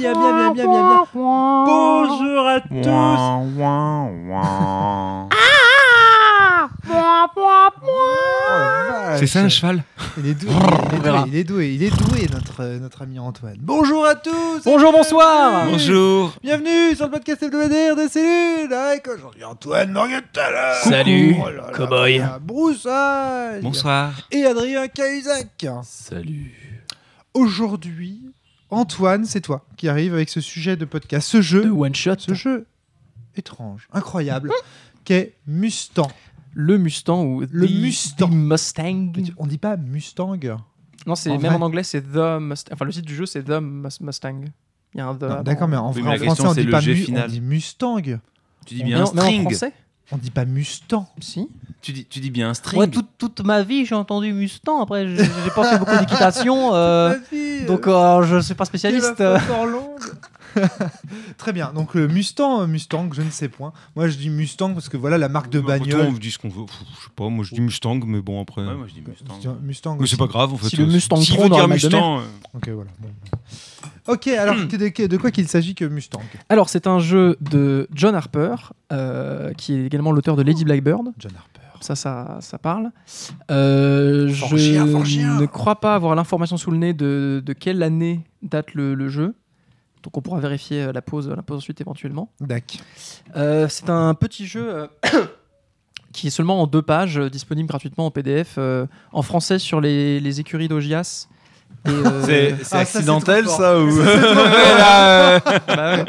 bien, bien, bien, bien, bien, bien. Bonjour à tous. C'est ça un cheval Il est doué, il est doué, il est doué, il est doué, notre, notre ami Antoine. Bonjour à tous. Bonjour, bonsoir. Bonjour Bienvenue sur le podcast hebdomadaire des cellules avec aujourd'hui Antoine Morgenthaler. Salut, Oh là là cow-boy. là là, Broussaille. Bonsoir Et Adrien Cahuzac. Salut. Aujourd'hui, Antoine, c'est toi qui arrive avec ce sujet de podcast, ce jeu, De one shot. ce jeu étrange, incroyable, qu'est Mustang. Le Mustang ou Le the- Mustang. the Mustang. On dit pas Mustang Non, c'est même vrai en anglais, c'est the Mustang. Enfin, le site du jeu, c'est the Mus- Mustang. Il y a un the. D'accord, mais en, Oui, vrai, mais en la français, question, on dit le pas mu- on dit Mustang. Tu dis bien un en- mais en string français On dit pas Mustang. Si. tu dis, tu dis bien un string Moi, toute, toute ma vie, j'ai entendu Mustang. Après, j'ai j'ai pas fait beaucoup d'équitation. euh, Ma fille, donc, euh, je suis pas spécialiste. longue. Très bien. Donc le Mustang, euh, Mustang, je ne sais point. Moi, je dis Mustang parce que voilà la marque de Bah, bagnole. on dit ce qu'on veut. Pff, Je sais pas, moi je dis Mustang, mais bon après. Ouais, moi je dis Mustang. Mustang. Mais c'est pas grave en fait. Si le euh, Mustang s'il veut dans dire la malle de Mustang. euh, Ok, voilà. bon. Ok, alors de, de- de quoi qu'il s'agit que Mustang? Alors, c'est un jeu de John Harper, euh, qui est également l'auteur de Lady Blackbird. John Harper. Ça, ça, ça parle. Euh, je ne crois pas avoir l'information sous le nez de, de quelle année date le, le jeu. Donc on pourra vérifier euh, la pause, la pause ensuite éventuellement. Dac. Euh, c'est un petit jeu euh, qui est seulement en deux pages, euh, disponible gratuitement en PDF, euh, en français sur les, les écuries d'Ogias. Et, euh, C'est c'est Ah, ça, c'est accidentel ça ou euh, bah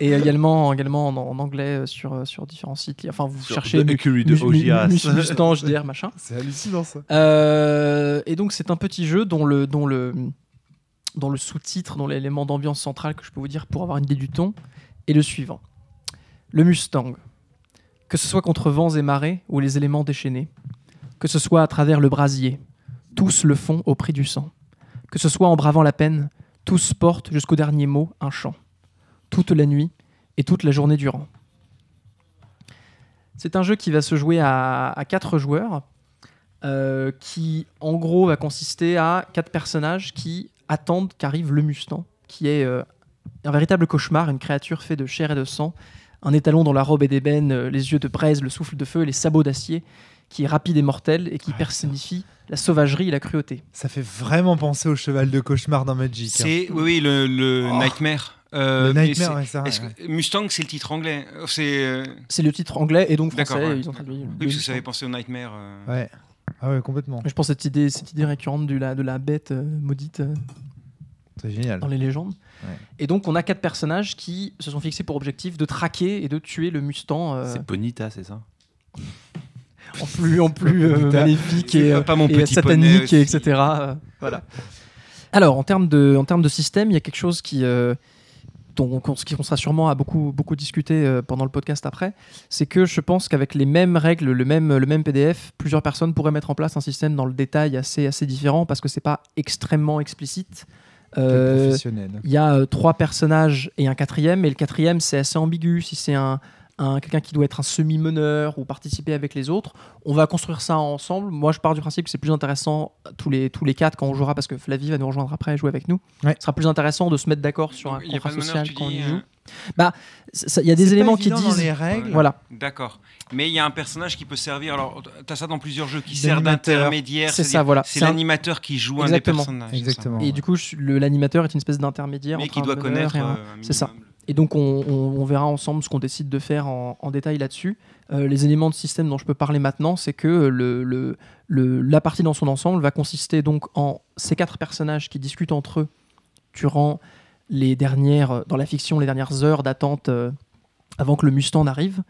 et également, également en, en anglais euh, sur, euh, sur différents sites. Enfin, vous Sur cherchez Écurie de Ogias. Mus- Mustang, JDR, machin. C'est hallucinant ça. Euh, et donc c'est un petit jeu dont le, dont le, dont le sous-titre, dont l'élément d'ambiance central que je peux vous dire pour avoir une idée du ton, est le suivant. Le Mustang. Que ce soit contre vents et marées ou les éléments déchaînés, que ce soit à travers le brasier, tous le font au prix du sang. Que ce soit en bravant la peine, tous portent jusqu'au dernier mot un chant. Toute la nuit et toute la journée durant. C'est un jeu qui va se jouer à, à quatre joueurs, euh, qui en gros va consister à quatre personnages qui attendent qu'arrive le Mustang, qui est euh, un véritable cauchemar, une créature faite de chair et de sang, un étalon dont la robe est d'ébène, euh, les yeux de braise, le souffle de feu et les sabots d'acier, qui est rapide et mortel et qui personnifie la sauvagerie et la cruauté. Ça fait vraiment penser au cheval de cauchemar dans Magic. hein. C'est oui, oui, le, le Oh. Nightmare. Euh, Le Nightmare, c'est- ouais, ça. ouais. Mustang, c'est le titre anglais? C'est euh, C'est le titre anglais et donc D'accord, français, ouais. ils ont traduit. oui, parce que ça avait pensé au Nightmare. euh. Ouais. Ah ouais, complètement. Je pense cette idée, cette idée récurrente de la, de la bête euh, maudite euh, C'est génial. dans les légendes. Ouais. Et donc, on a quatre personnages qui se sont fixés pour objectif de traquer et de tuer le Mustang euh, C'est Bonita, c'est ça? en plus, en plus euh, maléfique et, pas- euh, pas mon et petit satanique, poney aussi. et etc. euh, voilà. Alors, en termes de, en termes de système, il y a quelque chose qui, euh, dont, qu'on- qui on sera sûrement à beaucoup, beaucoup discuter euh, pendant le podcast après. C'est que je pense qu'avec les mêmes règles, le même, le même PDF, plusieurs personnes pourraient mettre en place un système dans le détail assez, assez différent parce que c'est pas extrêmement explicite. Euh, il y a euh, trois personnages et un quatrième, et le quatrième c'est assez ambigu si c'est un, un- quelqu'un qui doit être un semi-meneur ou participer avec les autres. On va construire ça ensemble. Moi je pars du principe que c'est plus intéressant tous les, tous les quatre quand on jouera, parce que Flavie va nous rejoindre après et jouer avec nous. Ouais. Ce sera plus intéressant de se mettre d'accord sur Donc, un contrat meneur, social quand on dis, y euh, joue. Ça- Il y a des C'est éléments pas qui évident dans disent... les règles. Voilà, D'accord. Mais il y a un personnage qui peut servir. Alors, tu as ça dans plusieurs jeux qui sert d'intermédiaire. C'est ça, voilà. C'est C'est un- l'animateur qui joue Exactement. un des personnages. c'est. Exactement. et du coup l'animateur est une espèce d'intermédiaire Mais entre qui un doit connaître. un- euh, c'est ça. Et donc, on, verra ensemble ce qu'on décide de faire en, détail là-dessus. Euh, les éléments de système dont je peux parler maintenant, c'est que le- la partie dans son ensemble va consister donc en ces quatre personnages qui discutent entre eux durant les dernières, dans la fiction, les dernières heures d'attente euh, avant que le Mustang n'arrive.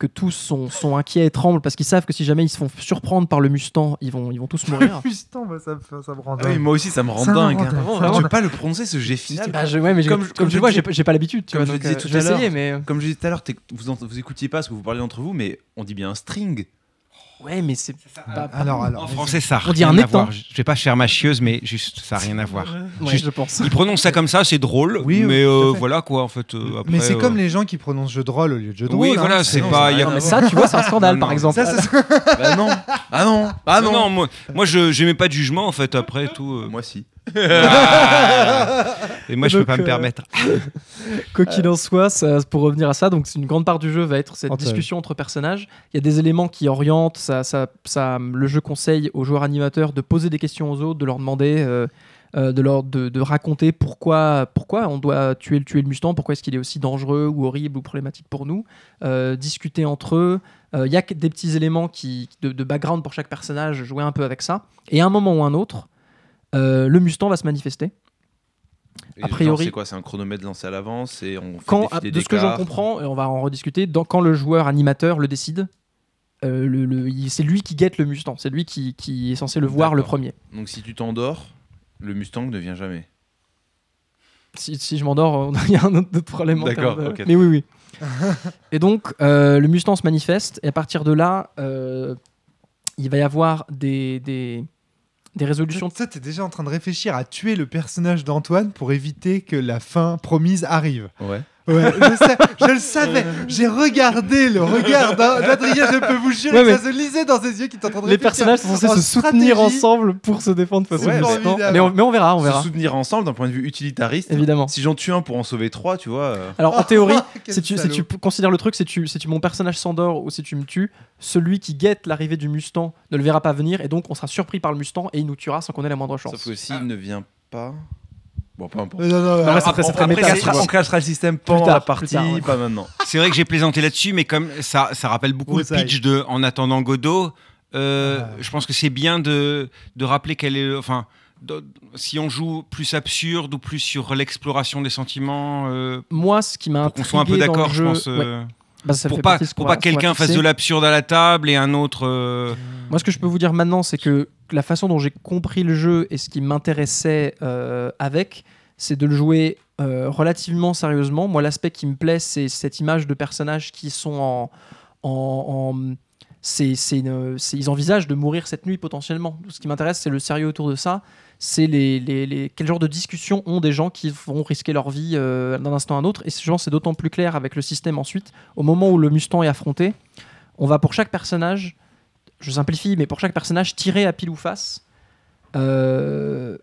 Que tous sont, sont inquiets et tremblent parce qu'ils savent que si jamais ils se font surprendre par le Mustang, ils vont, ils vont tous mourir. Mustang, bah, ça, me- ça me rend Ah oui, dingue. moi aussi ça me rend Ça me dingue. rend hein. Vraiment, Je peux pas le prononcer ce G final. Bah, je- ouais, mais j'ai- Comme- comme, comme tu je vois, j'ai pas l'habitude. comme je disais euh, tout à l'heure. mais Comme je disais tout à l'heure, t'es- vous, vous écoutiez pas parce que vous parlez entre vous, mais on dit bien un string. Ouais, mais c'est pas. Alors, alors. En français, ça a On dit rien un à étang. voir. Je vais pas faire ma chieuse, mais juste, ça a rien à voir. Ouais, Juste- je pense. Il prononce ça comme ça, c'est drôle. Oui, oui, mais euh, voilà quoi, en fait. euh, après, Mais c'est euh, comme les gens qui prononcent jeu de rôle au lieu de jeu de rôle. Oui, hein. voilà, c'est non, pas. y a- rien Mais ça, tu vois, c'est un scandale, Non, par non. exemple. Ça, bah non. Ah non. Ah non. non, non, moi, moi je j'aimais pas de jugement en fait après tout. euh. Moi si. Et moi, je peux Donc, pas me euh, permettre. Quoi qu'il en soit, ça- pour revenir à ça, donc une grande part du jeu va être cette discussion entre personnages. Il y a des éléments qui orientent. Ça, ça, ça- le jeu conseille aux joueurs animateurs de poser des questions aux autres, de leur demander, euh, euh, de leur de, de raconter pourquoi, pourquoi on doit tuer, le- tuer le Mustang, pourquoi est-ce qu'il est aussi dangereux ou horrible ou problématique pour nous. Euh, discuter entre eux. Euh, Il y a que des petits éléments qui, de, de background pour chaque personnage, jouer un peu avec ça. Et à un moment ou un autre, euh, le Mustang va se manifester. Et A priori- c'est quoi C'est un chronomètre lancé à l'avance et on fait quand, défiler de ce que j'en comprends, et on va en rediscuter, dans- quand le joueur animateur le décide, euh, le- le- il- c'est lui qui guette le Mustang, c'est lui qui, qui est censé le voir le premier. Donc si tu t'endors, le Mustang ne vient jamais. Si, si je m'endors, il y a un autre, autre problème. D'accord, de-. Mais oui, oui. et donc, euh, le Mustang se manifeste, et à partir de là, euh, il va y avoir des, des, des résolutions. Ça, t'es déjà en train de réfléchir à tuer le personnage d'Antoine pour éviter que la fin promise arrive. Ouais. Ouais, je, sais- je le savais. J'ai regardé le regard d'A- d'Adrien. Je peux vous jurer Ouais, que mais ça se lisait dans ses yeux qui étaient en train de Les personnages sont censés en se soutenir stratégie. ensemble pour se défendre face Ouais, au mais- Mustang. Mais on, mais on verra, on verra. Se soutenir ensemble d'un point de vue utilitariste. Évidemment. Si j'en tue un pour en sauver trois, tu vois. euh, Alors en théorie, Quel si tu, si considères le truc, si tu, si tu mon personnage s'endort ou si tu me tues, celui qui guette l'arrivée du Mustang ne le verra pas venir et donc on sera surpris par le Mustang et il nous tuera sans qu'on ait la moindre chance. Sauf que s'il ne vient pas. Bon, peu importe. Euh, Non, non, non, très- très méta, on cachera le système pendant tard, la plus partie, tard, ouais. pas maintenant. C'est vrai que j'ai plaisanté là-dessus, mais comme ça, ça rappelle beaucoup Oui, le pitch de En attendant Godot. euh, Ah. Je pense que c'est bien de, de rappeler quel est. Enfin, de- si on joue plus absurde ou plus sur l'exploration des sentiments, euh, Moi, ce qui m'a qu'on soit un peu d'accord, je pense. ouais, euh, bah, ça pour pas, pour pas que quelqu'un fasse de l'absurde à la table et un autre. euh, Moi, ce que je peux vous dire maintenant, c'est que la façon dont j'ai compris le jeu et ce qui m'intéressait euh, avec, c'est de le jouer euh, relativement sérieusement. Moi, l'aspect qui me plaît, c'est cette image de personnages qui sont en. en, en- une- ils envisagent de mourir cette nuit potentiellement. Ce qui m'intéresse, c'est le sérieux autour de ça. C'est les, les, les- quel genre de discussions ont des gens qui vont risquer leur vie euh, d'un instant à un autre? Et ce genre, c'est d'autant plus clair avec le système ensuite. Au moment où le Mustang est affronté, on va pour chaque personnage je simplifie, mais pour chaque personnage, tirer à pile ou face euh,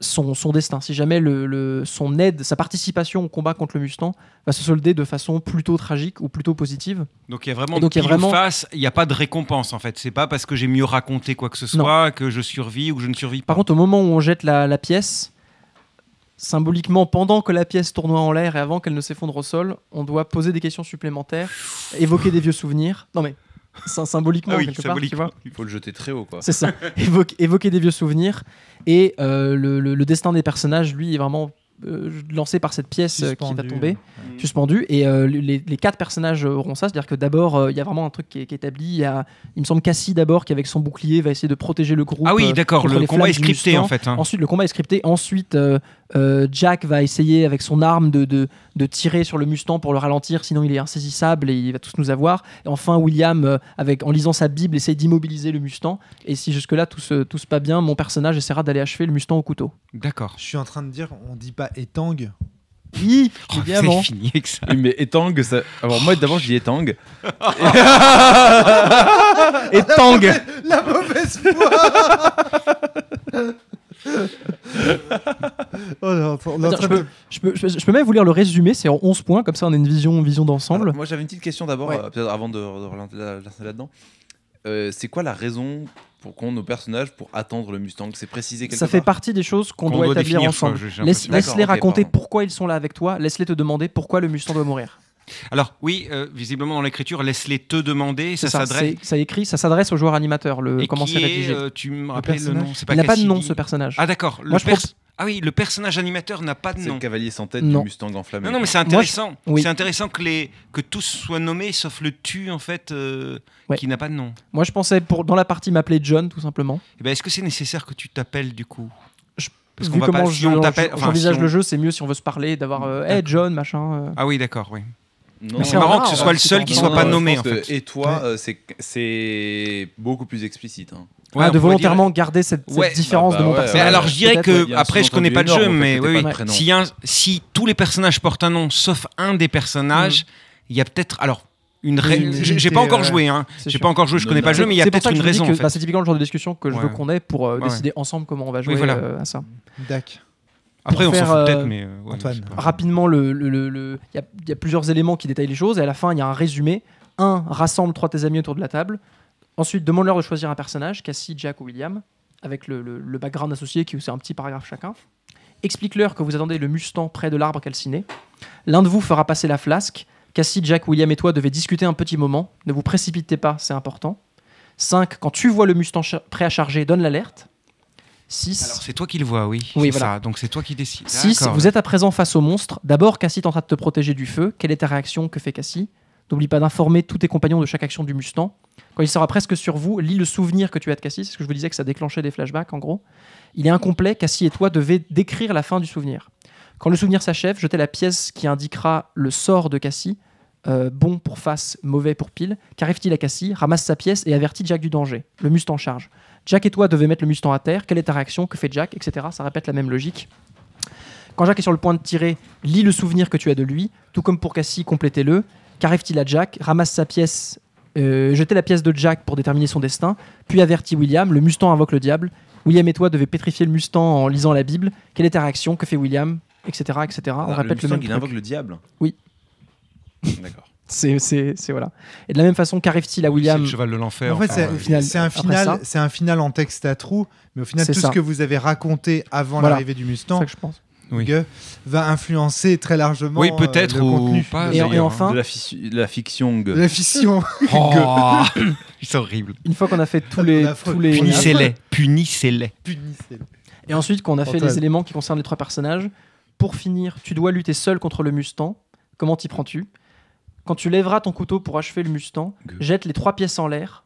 son, son destin. Si jamais le, le- son aide, sa participation au combat contre le Mustang va se solder de façon plutôt tragique ou plutôt positive. Donc il y a vraiment donc, il y a pile ou vraiment- face, il n'y a pas de récompense en fait. C'est pas parce que j'ai mieux raconté quoi que ce soit que je survis ou que je ne survis pas. Par contre, au moment où on jette la, la pièce, symboliquement, pendant que la pièce tournoie en l'air et avant qu'elle ne s'effondre au sol, on doit poser des questions supplémentaires, évoquer des vieux souvenirs. Non mais, symboliquement, Ah oui, quelque part, tu symboliquement. vois. Il faut le jeter très haut, quoi. C'est ça. Évoquer, évoquer des vieux souvenirs. Et euh, le, le- le destin des personnages, lui, est vraiment euh, lancé par cette pièce euh, qui va tomber, suspendu. Et euh, les, les quatre personnages auront ça. C'est-à-dire que d'abord, euh, il y a vraiment un truc qui est, qui est établi. Il, y a, il me semble Cassie, d'abord, qui avec son bouclier va essayer de protéger le groupe. Ah oui, d'accord, le combat est scripté en fait. hein. Ensuite, le combat est scripté. Ensuite, euh, Jack va essayer avec son arme de, de, de tirer sur le Mustang pour le ralentir, sinon il est insaisissable et il va tous nous avoir. Et enfin, William, euh, avec, en lisant sa Bible, essaye d'immobiliser le Mustang. Et si jusque-là tout se, tout se passe bien, mon personnage essaiera d'aller achever le Mustang au couteau. D'accord. Je suis en train de dire, on dit pas étang. Oui, Oh, évidemment. c'est fini avec ça. Oui, mais étang, ça. Alors, moi, d'abord, je dis étang. Et Tang La mauvaise foi Je, peux, même vous lire le résumé, c'est en 11 points, comme ça on a une vision, vision d'ensemble. Moi, j'avais une petite question d'abord, Ouais. euh, peut-être avant de, de là-dedans. Euh, c'est quoi la raison pour qu'on nos personnages pour attendre le Mustang? C'est précisé quelque Ça fait part? partie des choses qu'on doit, doit établir ensemble. Laisse-les raconter pardon. pourquoi ils sont là avec toi, laisse-les te demander pourquoi le Mustang doit mourir. Alors oui, euh, visiblement dans l'écriture, laisse-les te demander. Ça C'est ça, s'adresse. c'est- ça écrit, ça s'adresse au joueur animateur, le Et comment c'est est, rédigé. euh, tu me Le rappelles le nom C'est Il n'a pas de nom ce personnage. Ah d'accord. Moi, je Ah oui, le personnage animateur n'a pas de C'est nom. le cavalier sans tête Non. du Mustang enflammé. Non, non, mais c'est intéressant. oui. C'est intéressant que, les, que tous soient nommés, sauf le tu, en fait, euh, Ouais. qui n'a pas de nom. Moi je pensais pour dans la partie m'appeler John tout simplement. Eh ben, Est-ce que c'est nécessaire que tu t'appelles du coup? Je- Parce qu'on va comment pas- je- si on t'appelle- enfin, j'envisage si on- le jeu, c'est mieux si on veut se parler, d'avoir euh, Hey John machin. euh. Ah oui, d'accord, oui. Non, c'est marrant que ce soit le seul qui en- soit non, pas non, je nommé, en fait. Et toi, euh, c'est- beaucoup plus explicite. hein. Ouais, Ah, de volontairement garder cette, cette Ouais, différence bah, de mon bah, ouais, personnage. Alors je dirais que après je connais pas le jeu, mais oui, si tous les personnages portent un nom, sauf un des personnages, il y a peut-être alors une ra- Une J'ai pas encore euh, joué, hein. J'ai pas encore joué, je Non, connais non. pas le jeu, mais il y a peut-être une raison. que, en fait. bah, c'est typiquement le genre de discussion que je veux qu'on ait pour euh, Ouais. décider ensemble comment on va jouer voilà. euh, à ça. Dac. Après, on s'en fout euh, peut-être, mais. euh, ouais, Antoine. Rapidement, le- le- le- le- il y, a- il y a plusieurs éléments qui détaillent les choses et à la fin, il y a un résumé. Un, rassemble trois de tes amis autour de la table. Ensuite, demande-leur de choisir un personnage, Cassie, Jack ou William, avec le, le- le background associé qui c'est un petit paragraphe chacun. Explique-leur que vous attendez le Mustang près de l'arbre calciné. L'un de vous fera passer la flasque. Cassie, Jack, William et toi devez discuter un petit moment. Ne vous précipitez pas, c'est important. 5. Quand tu vois le Mustang prêt à charger, donne l'alerte. 6. Alors, c'est toi qui le vois, oui. Oui, voilà. ça. Donc, c'est toi qui décides. 6. D'accord. Vous êtes à présent face au monstre. D'abord, Cassie tentera de te protéger du feu. Quelle est ta réaction? Que fait Cassie? N'oublie pas d'informer tous tes compagnons de chaque action du Mustang. Quand il sera presque sur vous, lis le souvenir que tu as de Cassie. C'est ce que je vous disais que ça déclenchait des flashbacks en gros. Il est incomplet. Cassie et toi devez décrire la fin du souvenir. Quand le souvenir s'achève, jetez la pièce qui indiquera le sort de Cassie. Euh, bon pour face, mauvais pour pile. Qu'arrive-t-il à Cassie? Ramasse sa pièce et avertit Jack du danger. Le Mustang charge. Jack et toi devez mettre le Mustang à terre. Quelle est ta réaction? Que fait Jack? Etc. Ça répète la même logique. Quand Jack est sur le point de tirer, lis le souvenir que tu as de lui. Tout comme pour Cassie, complétez-le. Qu'arrive-t-il à Jack? Ramasse sa pièce, euh, jetez la pièce de Jack pour déterminer son destin. Puis avertit William. Le Mustang invoque le diable. William et toi devez pétrifier le Mustang en lisant la Bible. Quelle est ta réaction? Que fait William? Etc. etc. On Alors, répète le le, Mustang, même il truc. invoque le diable? Oui. D'accord. C'est, c'est, c'est- voilà. Et de la même façon, qu'arrive-t-il à Oui, c'est William le cheval de l'enfer. En fait, enfin, c'est un final, un final en texte à trous, mais au final, C'est tout ça. ce que vous avez raconté avant Voilà. l'arrivée du C'est Mustang ça que je pense. Oui. Va influencer très largement Oui, euh, peut-être le ou contenu. pas. Et, et d'ailleurs, enfin, De la, fiction. De la fission. Oh, c'est horrible. une fois qu'on a fait tous les, tous les, Punissez-les. Punissez-les. Punissez-le. Et ensuite, qu'on a fait les éléments qui concernent les trois personnages, pour finir, tu dois lutter seul contre le Mustang. Comment t'y prends-tu? Quand tu lèveras ton couteau pour achever le Mustang, jette les trois pièces en l'air.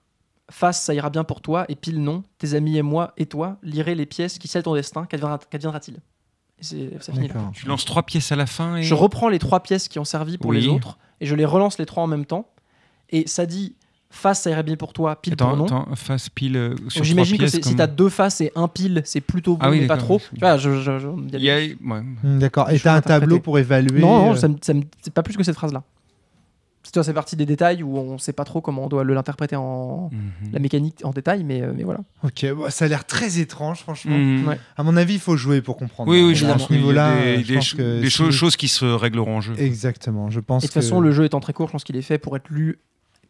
Face, ça ira bien pour toi, et pile non. Tes amis et moi et toi lirez les pièces qui scellent ton destin. Qu'adviendra- Qu'adviendra-t-il ça finit là. Tu lances trois pièces à la fin et. Je reprends les trois pièces qui ont servi pour Oui. les autres, et je les relance les trois en même temps. Et ça dit face, ça irait bien pour toi, pile pour non. attends, face pile euh, J'imagine que c'est- si comme- t'as deux faces et un pile, c'est plutôt bon, Ah oui, mais pas trop. Hmm, D'accord. Et t'as un tableau pour évaluer. Non, non, euh, c'est pas plus que cette phrase-là. C'est tu vois, c'est partie des détails où on sait pas trop comment on doit le- l'interpréter en Mhm. la mécanique en détail, mais, euh, mais voilà. Ok, bon, ça a l'air très étrange, franchement. Mhm. Ouais. À mon avis, il faut jouer pour comprendre. Oui, oui, À je ce pense qu'il y a niveau-là, des, je des ch- si- choses qui se régleront en jeu. Exactement, je pense Et de toute que- façon, le jeu étant très court, je pense qu'il est fait pour être lu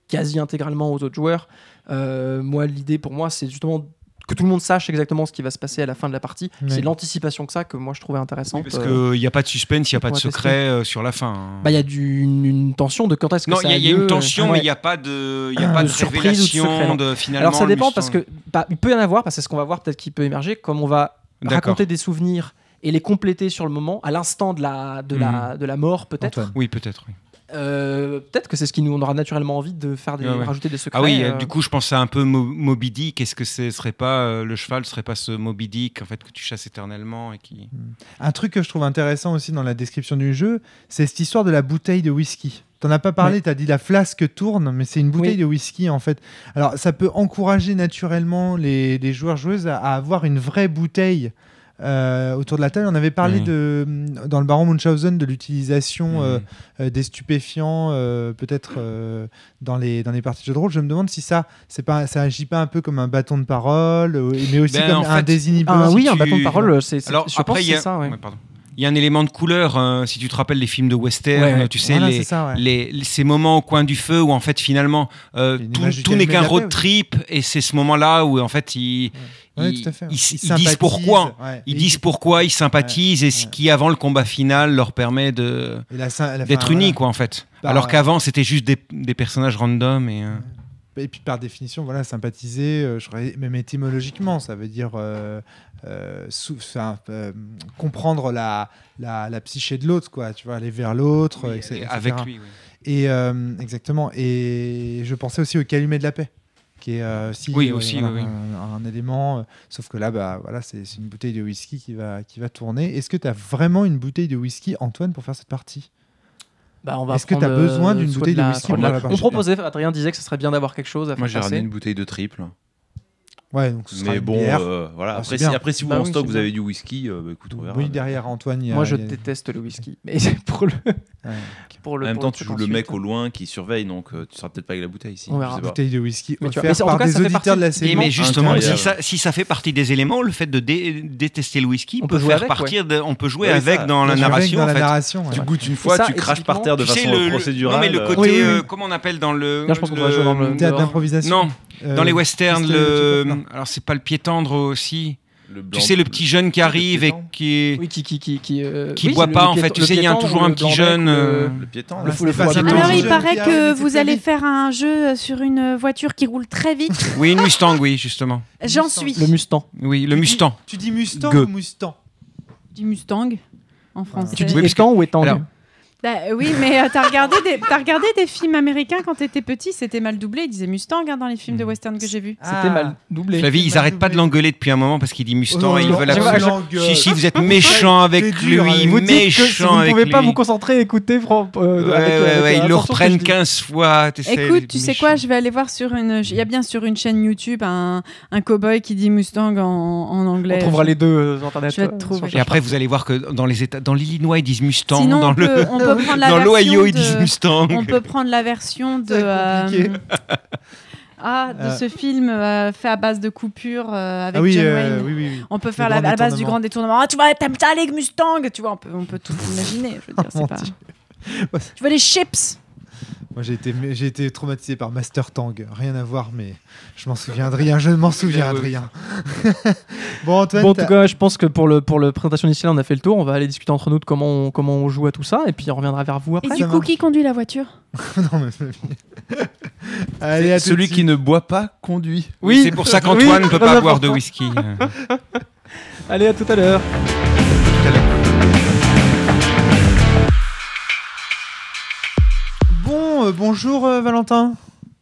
quasi intégralement aux autres joueurs. Euh, moi, l'idée pour moi, c'est justement que tout le monde sache exactement ce qui va se passer à la fin de la partie. C'est l'anticipation que ça que moi je trouvais intéressante. Oui, parce Euh, qu'il n'y a pas de suspense, il n'y a pas de secret euh, sur la fin. hein. bah, il y a du- une, une tension de quand est-ce que non, ça y a, a il y a une tension, euh, mais ouais. il n'y a pas de, y a De pas de surprise ou de secret, non. de finalement. Alors ça dépend parce que bah, il peut y en avoir parce que c'est ce qu'on va voir peut-être qu'il peut émerger comme on va raconter des souvenirs et les compléter sur le moment à l'instant de la de la de la mort peut-être. Oui, peut-être. Oui. Euh, peut-être que c'est ce qui nous on aura naturellement envie de faire des Ouais, ouais. rajouter des secrets. Ah oui, euh, du coup, je pensais un peu Mo- Moby Dick. Est-ce que ce serait pas euh, le cheval, serait pas ce Moby Dick en fait que tu chasses éternellement et qui. Un truc que je trouve intéressant aussi dans la description du jeu, c'est cette histoire de la bouteille de whisky. T'en as pas parlé, t'as dit la flasque tourne, mais c'est une bouteille Oui. de whisky en fait. Alors ça peut encourager naturellement les, les joueurs joueuses à, à avoir une vraie bouteille euh, autour de la table. On avait parlé Oui. de dans le Baron Munchausen de l'utilisation euh, Mhm. euh, des stupéfiants euh, peut-être euh, dans les dans les parties de jeu de rôle. Je me demande si ça c'est pas ça agit pas un peu comme un bâton de parole, euh, mais aussi Ben, comme un fait, désinhibeur. Ah si oui, un tu- bâton de parole, c'est c'est- Alors je pense après, que il y a. c'est ça. ouais. ouais, pardon. Il y a un élément de couleur, euh, si tu te rappelles les films de western, Ouais, tu sais, Voilà, les, c'est ça, ouais. les, les- ces moments au coin du feu où en fait finalement euh, tout, n'est qu'un road aussi. trip et c'est ce moment-là où en fait ils, Ouais, ils, fait. disent pourquoi. Ils disent pourquoi ils sympathisent et ce qui avant le combat final leur permet de d'être unis voilà. quoi en fait. Bah, Alors qu'avant c'était juste des, des personnages random et euh, Et puis par définition, voilà, sympathiser, euh, je même étymologiquement, ça veut dire euh, euh, enfin, euh, comprendre la, la, la psyché de l'autre, quoi. Tu vois, aller vers l'autre, oui, etc., et etc. avec lui. oui. Et exactement. Et je pensais aussi au calumet de la paix, qui est aussi, Oui, aussi, voilà, oui, oui. Un, un élément. sauf que là, bah voilà, c'est c'est une bouteille de whisky qui va qui va tourner. Est-ce que tu as vraiment une bouteille de whisky, Antoine, pour faire cette partie? Bah, on va Est-ce que prendre, t'as besoin euh, d'une bouteille de la- whisky soit pour la- On proposait, Adrien disait que ce serait bien d'avoir quelque chose à Moi, faire j'ai ramené une bouteille de triple. Ouais, donc ce sera Mais une bon, bière. euh, voilà. Ah, Après, si, bien. après, si vous Bah en oui, stock vous bien. avez du whisky, euh, bah, écoute, on verra. oui, derrière Antoine, il y a. Moi, je il y a- déteste le whisky. Mais pour le. Ouais. Pour le En même temps, tu joues le mec au loin qui surveille, donc euh, tu seras peut-être pas avec la bouteille ici. On verra. bouteille de whisky Mais tu vois, offerte par cas, des ça fait auditeurs partie- de la série. mais justement, si ça, si ça fait partie des éléments, le fait de dé- détester le whisky On peut, faire avec, partir. on peut jouer avec dans la narration. dans en la fait. narration. Tu goûtes une fois, tu craches par terre de façon le, le- procédurale. non, mais le côté, euh, comment on appelle dans le. Je pense qu'on va jouer dans le- Théâtre d'improvisation. Non, Euh, dans les westerns, le. Alors, c'est pas le pied tendre aussi. le Tu sais, le petit jeune qui le arrive et qui est. Oui, qui qui qui qui, euh, Qui oui, boit le- pas, le en fait. Tu le sais, il y a toujours ou un le petit jeune, le- euh, Le piéton. Ah, le fou- le pas le Alors, il paraît arrive que vous allez faire un jeu sur une voiture qui roule très vite. Oui, une Mustang, oui, justement. J'en Mustang. suis. Le Mustang. Oui, le Tu dis- Mustang. Tu dis Mustang ou Mustang? Du Mustang en français. Tu dis étang ou étang Bah, euh, oui, mais euh, t'as regardé, des... t'as regardé des films américains quand t'étais petit, c'était mal doublé. Ils disaient Mustang hein, dans les films de western que j'ai vus. Ah. C'était mal doublé. Flavie, ils arrêtent pas de l'engueuler depuis un moment parce qu'il dit Mustang Oh, et ils veulent absolument. Si, si, vous êtes méchant avec dur, lui. Vous dites que si méchant vous ne avec pouvez pas lui. vous concentrer, écouter. Fran- euh, Ouais, avec, ouais, euh, ouais, avec ils le reprennent je dis. 15 fois. Écoute, tu sais méchant. quoi? Je vais aller voir sur une. Il y a bien sur une chaîne YouTube un, un cowboy qui dit Mustang en, en anglais. On trouvera les deux euh, sur internet. Je vais te euh, trouver. sur Et après, vous allez voir que dans les États, dans l'Illinois, ils disent Mustang. Sinon, dans le, prendre la dans l'Ohio, ils de- disent Mustang. On peut prendre la version de. Euh, ah, de Euh. ce film euh, fait à base de coupures euh, avec Ah oui, John euh, Wayne. oui, oui, oui. On peut faire la, grand à la base du grand détournement. Ah, tu vois, t'aimes ça les Mustang Tu vois, on peut, on peut tout imaginer. Je veux dire, c'est pas... Tu veux les chips? Moi, j'ai été, j'ai été traumatisé par Master Tang. Rien à voir, mais je m'en souviens de rien. Je ne m'en souviens de rien. bon, Antoine, Bon, en tout cas, je pense que pour le pour le présentation initiale, on a fait le tour. On va aller discuter entre nous de comment on, comment on joue à tout ça, et puis on reviendra vers vous Et après. du ça coup, qui conduit la voiture? Non, mais... Allez, à Celui qui ne boit pas conduit. Oui, c'est pour ça qu'Antoine ne oui, peut pas boire de whisky. Allez, à tout à l'heure. Bonjour euh, Valentin.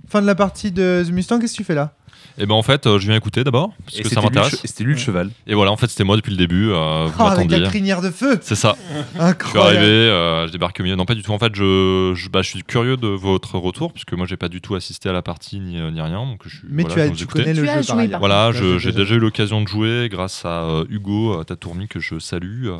Fin de la partie de The Mustang, qu'est-ce que tu fais là? Et ben en fait, euh, je viens écouter d'abord parce Et que c'était ça lui le m'intéresse. et C'était lui le cheval. Et voilà, en fait, c'était moi depuis le début. euh, vous Ah, Avec la crinière de feu C'est ça. Je suis Incroyable. arrivé, euh, je débarque au milieu. Non, pas du tout. En fait, je, je, bah, je suis curieux de votre retour puisque moi, j'ai pas du tout assisté à la partie ni, euh, ni rien. Donc je suis. Mais voilà, tu, as, tu connais le Tu jeu joué, Voilà, j'ai déjà eu l'occasion de jouer grâce à euh, Hugo euh, Tatourmi que je salue, euh,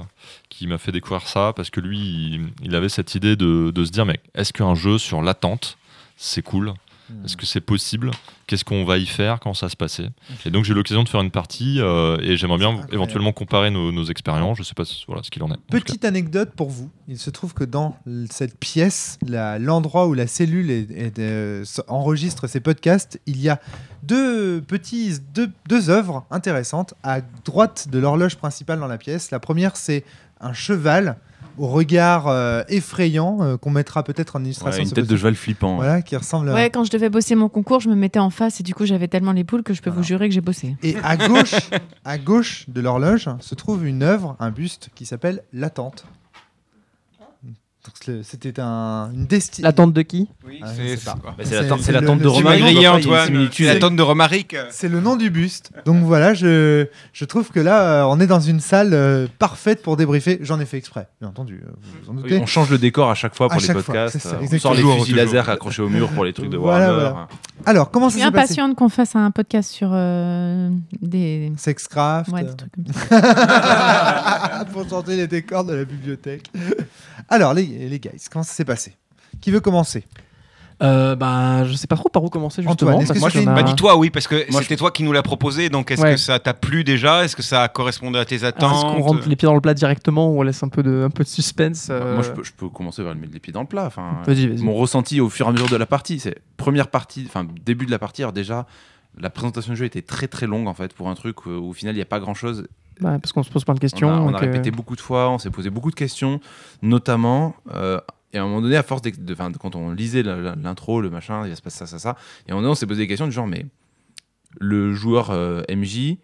qui m'a fait découvrir ça parce que lui, il, il avait cette idée de, de se dire, mec, est-ce qu'un jeu sur l'attente, c'est cool? Hmm. Est-ce que c'est possible? Qu'est-ce qu'on va y faire? Comment ça va se passer Et donc j'ai eu l'occasion de faire une partie euh, et j'aimerais bien incroyable. éventuellement comparer nos, nos expériences. Je sais pas ce- voilà, ce qu'il en est. en. Petite anecdote pour vous. Il se trouve que dans cette pièce, l'endroit où la cellule est- est, euh, enregistre ses podcasts, il y a deux petits, deux, deux œuvres intéressantes à droite de l'horloge principale dans la pièce. La première, c'est un cheval au regard euh, effrayant euh, qu'on mettra peut-être en illustration. Ouais, une tête de cheval flippant. Voilà, qui ressemble. à- Ouais, quand je devais bosser mon concours, je me mettais en face et du coup, j'avais tellement les poules que je peux vous jurer que j'ai bossé. Et à gauche, à gauche de l'horloge se trouve une œuvre, un buste qui s'appelle L'attente. C'était un, une destinée. L'attente de qui Oui, Ah, c'est je. Bah, c'est C'est- l'attente- de Romain. grillé, Antoine. l'attente de Romaric. C'est le nom du buste. Donc voilà, je, je trouve que là, euh, on est dans une salle euh, parfaite pour débriefer. J'en ai fait exprès, bien entendu. euh, Vous vous en Oui, doutez. on change le décor à chaque fois À pour les fois, podcasts. c'est ça, on sort les fusils laser accrochés au mur pour les trucs de Voilà, Warhammer. voilà. Alors, comment Je ça suis s'est passé impatiente qu'on fasse un podcast sur euh, des... Sexcraft. Ouais, des trucs comme ça. pour changer les décors de la bibliothèque. Alors, les, les guys, comment ça s'est passé? Qui veut commencer? Euh, Bah, je sais pas trop par où commencer justement. Antoine, parce a- Bah dis-toi oui parce que Moi, c'était toi qui nous l'as proposé donc est-ce Ouais. que ça t'a plu déjà? Est-ce que ça correspondait à tes attentes Est-ce qu'on rentre les pieds dans le plat directement ou on laisse un peu de, un peu de suspense euh, Moi, je peux, je peux commencer par mettre les pieds dans le plat. Enfin, mon ressenti au fur et à mesure de la partie, c'est première partie, enfin début de la partie, alors déjà la présentation du jeu était très très longue en fait pour un truc où, au final il n'y a pas grand chose. Parce qu'on se pose plein de questions. On a, on a donc, euh, répété beaucoup de fois, on s'est posé beaucoup de questions, notamment euh, et à un moment donné à force de, enfin, quand on lisait l'intro, le machin, il va se passer ça, ça, ça, et à un moment donné on s'est posé des questions du genre mais le joueur euh, MJ,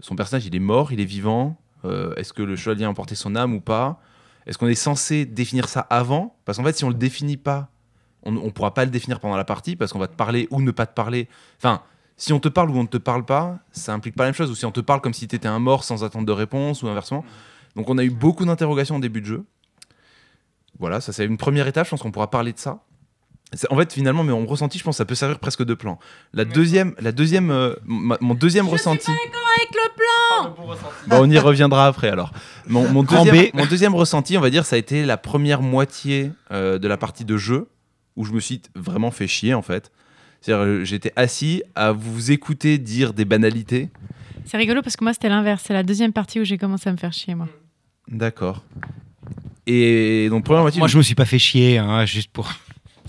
son personnage il est mort, il est vivant, est-ce que le chevalier a emporté son âme ou pas? Est-ce qu'on est censé définir ça avant? Parce qu'en fait si on le définit pas on ne pourra pas le définir pendant la partie parce qu'on va te parler ou ne pas te parler. Enfin, si on te parle ou on ne te parle pas, ça implique pas la même chose. Ou si on te parle comme si tu étais un mort sans attendre de réponse ou inversement. Donc on a eu beaucoup d'interrogations au début de jeu. Voilà, ça c'est une première étape. Je pense qu'on pourra parler de ça. En fait, finalement, mais mon ressenti, je pense, que ça peut servir presque de plan. La deuxième, la deuxième, euh, ma- mon deuxième ressenti. Avec le plan Bon, on y reviendra après alors. Mon, mon Grand deuxième, B. mon deuxième ressenti, on va dire, ça a été la première moitié euh, de la partie de jeu où je me suis vraiment fait chier en fait. C'est-à-dire, euh, j'étais assis à vous écouter dire des banalités. C'est rigolo parce que moi c'était l'inverse. C'est la deuxième partie où j'ai commencé à me faire chier moi. D'accord. Et donc, première moitié. Moi, je me suis pas fait chier, hein, juste pour.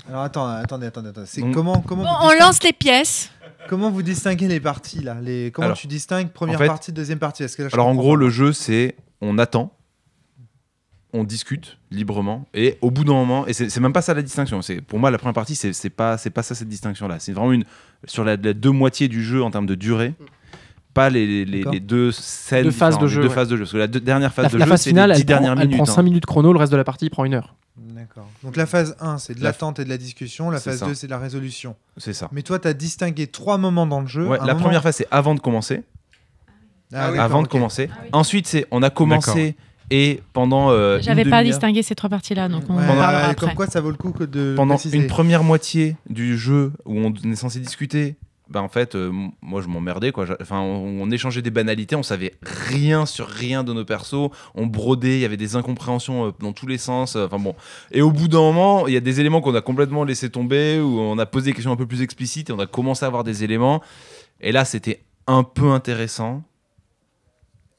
Alors attends, attendez, attendez, attendez. C'est Donc- comment, comment, Bon, vous on distinguez, lance les pièces. comment vous distinguez les parties là les, Comment Alors, tu distingues première en fait- partie, deuxième partie? Est-ce que là, je Alors en comprends gros, pas? le jeu, c'est on attend, on discute librement, et au bout d'un moment, et c'est même pas ça la distinction. C'est pour moi la première partie, c'est c'est pas c'est pas ça cette distinction là. C'est vraiment une sur la, la deux moitiés du jeu en termes de durée. Pas les, les, deux scènes, Deux phases de jeu, deux ouais. phases de jeu. Parce que la deux- dernière phase La, de la jeu, phase c'est finale, les dix elle prend, dernières elle minutes. prend hein. 5 minutes chrono, le reste de la partie prend une heure. D'accord. Donc la phase 1, c'est de La- l'attente et de la discussion. La phase ça. 2, c'est de la résolution. C'est ça. Mais toi, tu as distingué trois moments dans le jeu. Ouais, la moment- première phase, c'est avant de commencer. Ah, avant de commencer. Ensuite, c'est on a commencé et pendant euh, J'avais pas distingué ces trois parties-là, donc on Ouais, en parlera ouais, après. Comme quoi, ça vaut le coup que de pendant préciser. une première moitié du jeu où on est censé discuter, bah en fait, euh, moi je m'emmerdais quoi. Enfin, on, on échangeait des banalités, on savait rien sur rien de nos persos, on brodait, il y avait des incompréhensions euh, dans tous les sens. euh, Enfin bon, et au bout d'un moment, il y a des éléments qu'on a complètement laissé tomber, où on a posé des questions un peu plus explicites et on a commencé à avoir des éléments. Et là, c'était un peu intéressant.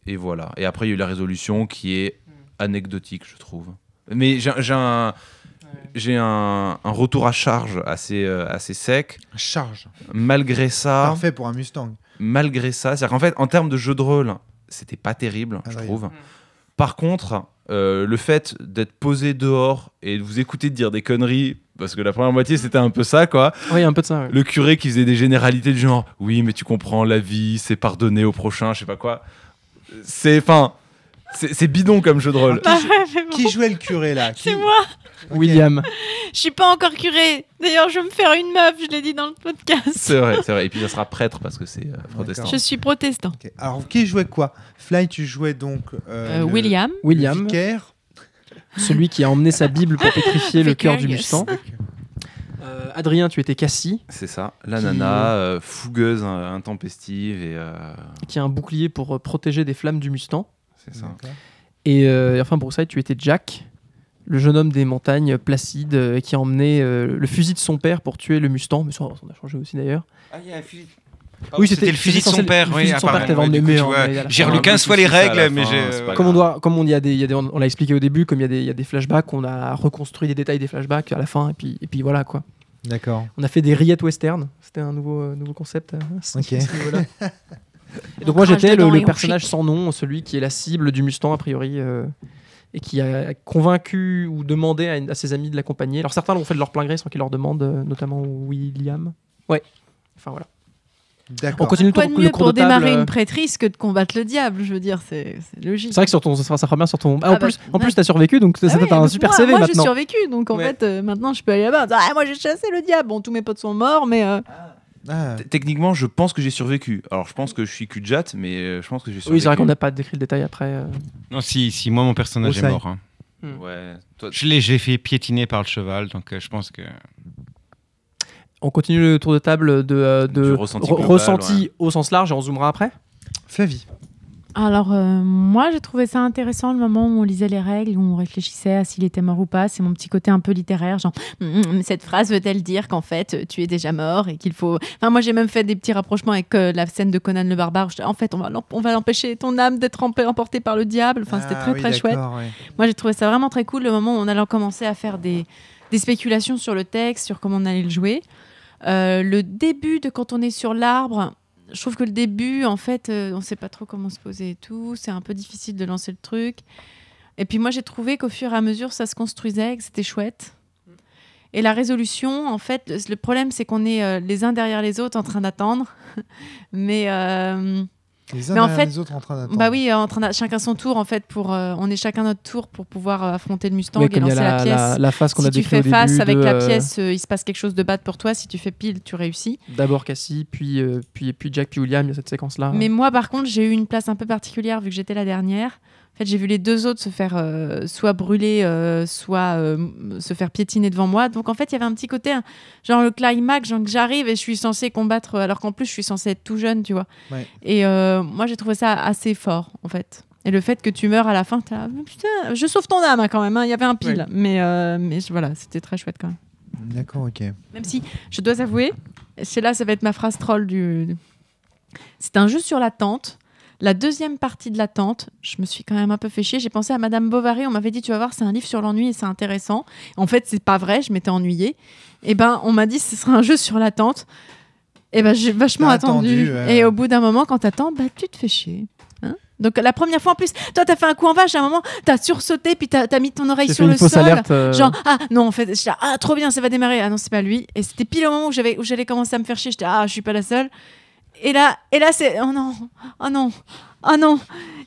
Et voilà. Et après, il y a eu la résolution qui est anecdotique, je trouve. Mais j'ai un, j'ai un, un retour à charge assez, euh, assez sec. Charge. Malgré ça, Parfait pour un Mustang. malgré ça, c'est-à-dire qu'en fait, en termes de jeu de rôle, c'était pas terrible, je Adrien. trouve. Par contre, euh, le fait d'être posé dehors et de vous écouter dire des conneries, parce que la première moitié c'était un peu ça, quoi. Oui, un peu de ça. Le curé qui faisait des généralités du genre, oui, mais tu comprends, la vie, c'est pardonner au prochain, je sais pas quoi. C'est, enfin, c'est bidon comme jeu de rôle. Bah ouais, mais bon, Qui jouait le curé là Qui- C'est moi. William. Je suis pas encore curé. D'ailleurs, je veux me faire une meuf. Je l'ai dit dans le podcast. C'est vrai, c'est vrai. Et puis ça sera prêtre parce que c'est euh, protestant. Je suis protestant. Alors, qui jouait quoi? Fly, tu jouais donc euh, Euh, le- William. le William, vicaire. celui qui a emmené sa Bible pour pétrifier le cœur du. Mustang. Euh, Adrien, tu étais Cassie, C'est ça. La Qui- nana, euh, fougueuse, euh, intempestive et euh, qui a un bouclier pour euh, protéger des flammes du Mustang. c'est ça. Et euh, enfin, Broussailles, tu étais Jack, le jeune homme des montagnes placide euh, qui a emmené euh, le fusil de son père pour tuer le Mustang. Mais ça, on a changé aussi d'ailleurs. Ah, il y a un fusil. Oui, c'était le fusil de son père. le fusil de son père emmené, J'ai relu un 15 peu fois les règles, mais j'ai. euh, Comme on, doit, comme on y a des, il y a des- on l'a expliqué au début, comme il y, a des, il y a des flashbacks, on a reconstruit des détails des flashbacks à la fin, et puis, et puis voilà quoi. D'accord. On a fait des rillettes western, c'était un nouveau, euh, nouveau concept. euh, Ok. Et donc On moi j'étais le, personnage sans nom, celui qui est la cible du Mustang a priori, euh, et qui a convaincu ou demandé à, une- à ses amis de l'accompagner. Alors certains l'ont fait de leur plein gré sans qu'ils leur demandent, notamment William. Ouais. Enfin voilà. On continue le Quoi tour, de le mieux pour démarrer euh, une prêtrise que de combattre le diable Je veux dire, c'est logique. C'est vrai que sur ton, ça, fera- bien sur ton. Ah, Ah en bah, plus, en ouais. plus t'as survécu, donc ça Ah oui, t'as un super moi, CV moi, j'ai survécu, donc en Ouais. fait, euh, maintenant je peux aller là-bas. en Ah, moi j'ai chassé le diable. Bon, tous mes potes sont morts, mais euh, Ah, Techniquement, je pense que j'ai survécu. Alors, je pense que je suis cul mais euh, je pense que j'ai survécu. Oui, c'est vrai qu'on n'a pas décrit le détail après. euh. Non, si, si, moi, mon personnage est mort. hein. Ouais. Toi, Je l'ai j'ai fait piétiner par le cheval, donc euh, je pense que. On continue le tour de table de, euh, de ressenti re- global, ressenti ouais. au sens large et on zoomera après. Flavie. Alors, euh, moi, j'ai trouvé ça intéressant le moment où on lisait les règles, où on réfléchissait à s'il était mort ou pas. C'est mon petit côté un peu littéraire, genre, Hum, hum, cette phrase veut-elle dire qu'en fait, tu es déjà mort et qu'il faut. Enfin, moi, j'ai même fait des petits rapprochements avec euh, la scène de Conan le barbare. En fait, on va l'em- on va l'empêcher ton âme d'être emp- emportée par le diable. Enfin, c'était Ah très, oui, très chouette. Moi, j'ai trouvé ça vraiment très cool le moment où on allait commencer à faire des, des spéculations sur le texte, sur comment on allait le jouer. Euh, le début de quand on est sur l'arbre, je trouve que le début, en fait, euh, on sait pas trop comment se poser et tout. C'est un peu difficile de lancer le truc. Et puis moi, j'ai trouvé qu'au fur et à mesure, ça se construisait, que c'était chouette. Et la résolution, en fait, le- problème, c'est qu'on est euh, les uns derrière les autres en train d'attendre. Mais euh, Les uns Mais en fait- les autres en train d'attendre. bah oui, euh, en train chacun son tour en fait pour euh, on est chacun notre tour pour pouvoir euh, affronter le Mustang et lancer la, la, pièce. la, la phase qu'on si a tu fais au face début avec de, la pièce, euh, il se passe quelque chose de bad pour toi. Si tu fais pile, tu réussis. D'abord Cassie, puis, euh, puis, puis Jack, puis William, il y a cette séquence-là. Mais moi, par contre, j'ai eu une place un peu particulière vu que j'étais la dernière. Fait, j'ai vu les deux autres se faire euh, soit brûler, euh, soit euh, se faire piétiner devant moi. Donc, en fait, il y avait un petit côté, hein, genre le climax, genre que j'arrive et je suis censée combattre, alors qu'en plus, je suis censée être tout jeune, tu vois. Ouais. Et moi, j'ai trouvé ça assez fort, en fait. Et le fait que tu meurs à la fin, Mais putain, je sauve ton âme hein, quand même. hein. Il y avait un pile, Ouais. mais, mais voilà, c'était très chouette quand même. D'accord, ok. Même si, je dois avouer, c'est là, ça va être ma phrase troll du. C'est un jeu sur la tente. La deuxième partie de la tente, je me suis quand même un peu fait chier. J'ai pensé à Madame Bovary. On m'avait dit, tu vas voir, c'est un livre sur l'ennui et c'est intéressant. En fait, c'est pas vrai. Je m'étais ennuyée. Et ben, on m'a dit, ce sera un jeu sur la tente. Et ben, j'ai vachement T'as attendu. attendu, ouais. Et au bout d'un moment, quand t'attends, bah, tu te fais chier. Hein Donc la première fois en plus, toi t'as fait un coup en vache, à un moment t'as sursauté puis t'as as mis ton oreille sur le sol. alerte. euh, Genre, ah non, en fait, ah trop bien, ça va démarrer. Ah non, c'est pas lui. Et c'était pile au moment où j'avais où j'allais commencer à me faire chier. J'étais, ah, je suis pas la seule. Et là, et là c'est, oh non, oh non, oh non.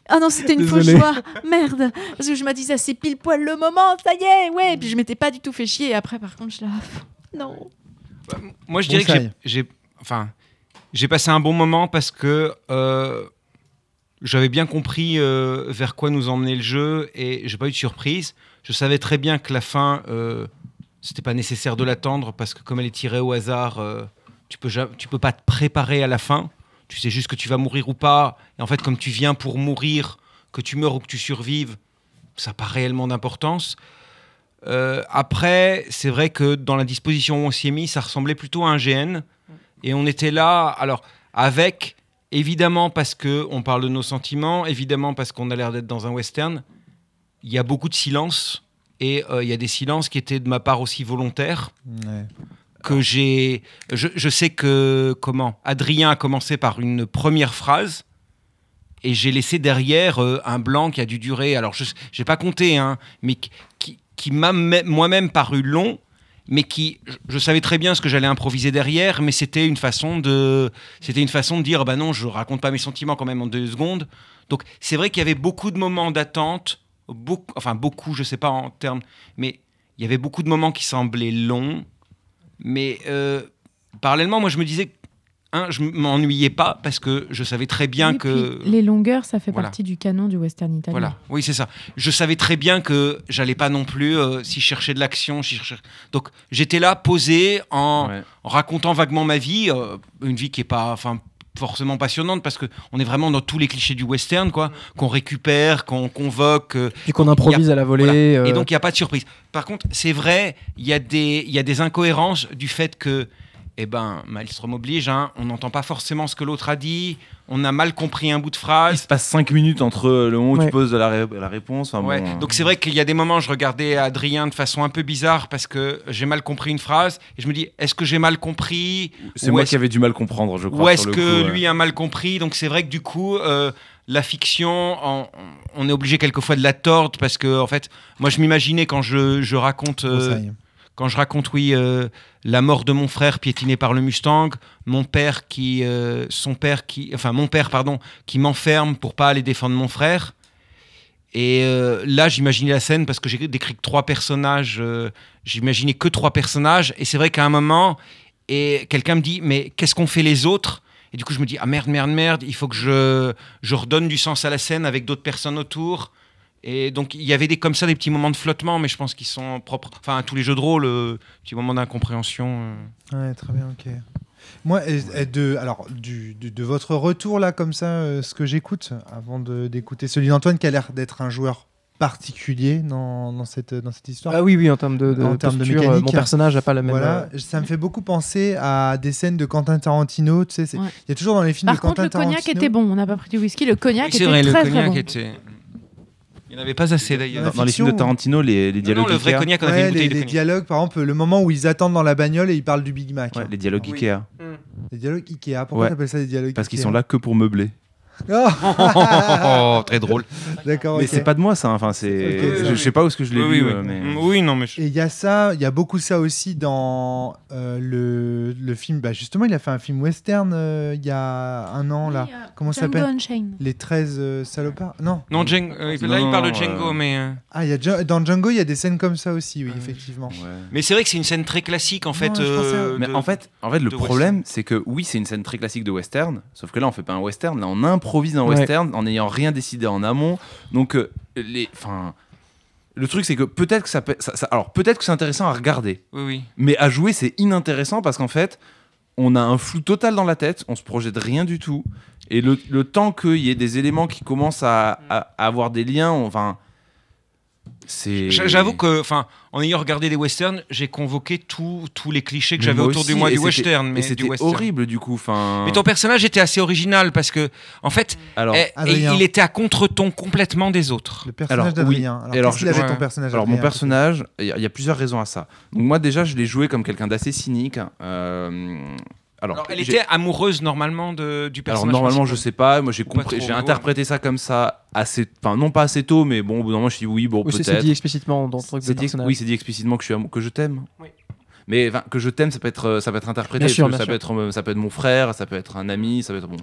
Ah non, c'était une fausse joie. Merde. Parce que je me disais, c'est pile poil le moment, ça y est, ouais. Et puis je m'étais pas du tout fait chier. Et après, par contre, je là, non. Moi, je dirais que j'ai, enfin, j'ai passé un bon moment parce que euh, j'avais bien compris euh, vers quoi nous emmenait le jeu et j'ai pas eu de surprise. Je savais très bien que la fin, euh, c'était pas nécessaire de l'attendre parce que comme elle est tirée au hasard, euh, tu peux tu peux pas te préparer à la fin. Tu sais juste que tu vas mourir ou pas. Et en fait, comme tu viens pour mourir, que tu meurs ou que tu survives, ça n'a pas réellement d'importance. Euh, après, c'est vrai que dans la disposition où on s'y est mis, ça ressemblait plutôt à un GN. Et on était là, alors, avec, évidemment parce que on parle de nos sentiments, évidemment parce qu'on a l'air d'être dans un western, il y a beaucoup de silence. Et euh, il y a des silences qui étaient de ma part aussi volontaires. Que j'ai. Je, sais que comment Adrien a commencé par une première phrase et j'ai laissé derrière euh, un blanc qui a dû durer. Alors je j'ai pas compté, hein, mais qui, m'a mê- moi-même paru long, mais qui je, je savais très bien ce que j'allais improviser derrière, mais c'était une façon de c'était une façon de dire bah non je raconte pas mes sentiments quand même en deux secondes. Donc c'est vrai qu'il y avait beaucoup de moments d'attente, beaucoup, enfin beaucoup, je sais pas en termes, mais il y avait beaucoup de moments qui semblaient longs. Mais euh, parallèlement, moi, je me disais, un, je m'ennuyais pas parce que je savais très bien Oui, que. puis les longueurs, ça fait Voilà. partie du canon du western italien. Voilà, oui, c'est ça. Je savais très bien que j'allais pas non plus, euh, si je cherchais de l'action, si je cherchais- donc j'étais là posé en, Ouais. en racontant vaguement ma vie, euh, une vie qui est pas, enfin, forcément passionnante parce que on est vraiment dans tous les clichés du western, quoi, qu'on récupère, qu'on convoque. euh, Puis qu'on improvise à la volée. euh, et donc, il n'y a pas de surprise. Par contre, c'est vrai, il y, a des- il y a des incohérences du fait que, eh ben, Maelstrom oblige, hein, on n'entend pas forcément ce que l'autre a dit, on a mal compris un bout de Il phrase. se passe 5 minutes entre le moment où Ouais. tu poses la, ré- la réponse. enfin Ouais. bon, euh, Donc c'est vrai qu'il y a des moments, je regardais Adrien de façon un peu bizarre parce que j'ai mal compris une phrase et je me dis, est-ce que j'ai mal compris c'est moi qui avais du mal comprendre, je crois. Ou est-ce que coup, ouais. lui a mal compris? Donc c'est vrai que du coup, euh, la fiction, on, on est obligé quelquefois de la tordre parce que en fait, moi je m'imaginais quand je, je raconte, euh. Quand je raconte oui euh, la mort de mon frère piétiné par le Mustang, mon père qui, euh, son père qui, enfin mon père pardon, qui m'enferme pour pas aller défendre mon frère. Et euh, là, j'imaginais la scène parce que j'ai décrit que trois personnages. j'imaginais que trois personnages. Et c'est vrai qu'à un moment, et quelqu'un me dit, mais qu'est-ce qu'on fait les autres? Et du coup, je me dis, ah merde, merde, merde, il faut que je, je redonne du sens à la scène avec d'autres personnes autour. Et donc, il y avait des, comme ça des petits moments de flottement, mais je pense qu'ils sont propres. Enfin, à tous les jeux de rôle, euh, petits moments d'incompréhension. euh. Ouais, très bien, ok. Moi, et- et de, alors, du, de votre retour là, comme ça, euh, ce que j'écoute, avant de- d'écouter celui d'Antoine, qui a l'air d'être un joueur particulier dans, dans cette, dans cette histoire. Ah oui, oui, en termes de, de En termes de posture, euh, mécanique. mon personnage n'a pas la même. Voilà, euh, ça me fait beaucoup penser à des scènes de Quentin Tarantino. Tu sais, c'est- il Ouais. y a toujours dans les films Par de contre, Quentin le cognac Tarantino. était bon. On n'a pas pris du whisky. Le cognac Oui, était c'est vrai, le très, très cognac bon. était. Il n'y en avait pas assez d'ailleurs. Dans, dans les films de Tarantino, les, les Non, dialogues non, le vrai Ikea, cognac, on avait Ouais, une les, de les dialogues, par exemple, le moment où ils attendent dans la bagnole et ils parlent du Big Mac. ouais, les dialogues Oui. Ikea, Les dialogues Ikea. Pourquoi Ouais. t'appelles ça des dialogues parce qu'ils Ikea sont là que pour meubler. Oh Oh, très drôle. D'accord, Mais c'est pas de moi ça. Enfin, c'est. Je, sais pas où est-ce que je l'ai Oui, vu, oui, euh, oui. mais. Mm, Oui, non, mais. je- Et il y a ça, il y a beaucoup ça aussi dans euh, le, le film. Bah justement, il a fait un film western euh, il y a un an là. Comment ça s'appelle. Les 13 euh, salopards? Non. Non, Django, euh, Non, là, il parle de Django, euh, mais. euh, Ah, il y a Dja- dans Django, il y a des scènes comme ça aussi, oui, effectivement. Ouais. Mais c'est vrai que c'est une scène très classique en fait. Mais de- en fait, en fait, le problème, c'est que oui, c'est une scène très classique de western, sauf que là, on fait pas un western, là, on improvise un Ouais. western en n'ayant rien décidé en amont. Donc, euh, les, enfin, le truc c'est que peut-être que ça, peut- ça- ça- alors peut-être que c'est intéressant à regarder, Oui, oui. mais à jouer c'est inintéressant parce qu'en fait, on a un flou total dans la tête, on se projette rien du tout, et le, le temps qu'il y ait des éléments qui commencent à, à- à avoir des liens, enfin, J'avoue que, enfin, en ayant regardé des westerns, j'ai convoqué tous les clichés que j'avais autour aussi, du moi du western. Mais c'était horrible du coup. Mais ton personnage était assez original parce que, en fait, alors, eh, il était à contre-ton complètement des autres. Le personnage Alors, d'Adrien. oui. Alors, alors, qu'est-ce qu'il je- avait ouais. ton personnage Alors mon personnage, il y, a- il y a plusieurs raisons à ça. Donc moi déjà je l'ai joué comme quelqu'un d'assez cynique. euh, alors, Alors, elle était amoureuse normalement de, du alors personnage. normalement je sais pas, moi j'ai compris, j'ai interprété ça comme ça assez, enfin non pas assez tôt, mais bon au bout d'un moment je dit oui bon Oui, c'est- c'est peut-être. dit explicitement dans le truc de dit- oui c'est dit explicitement que je suis que je t'aime. Oui. Mais que je t'aime ça peut être ça peut être interprété, Bien sûr, ça peut être ça peut être mon frère, ça peut être un ami, ça peut être bon.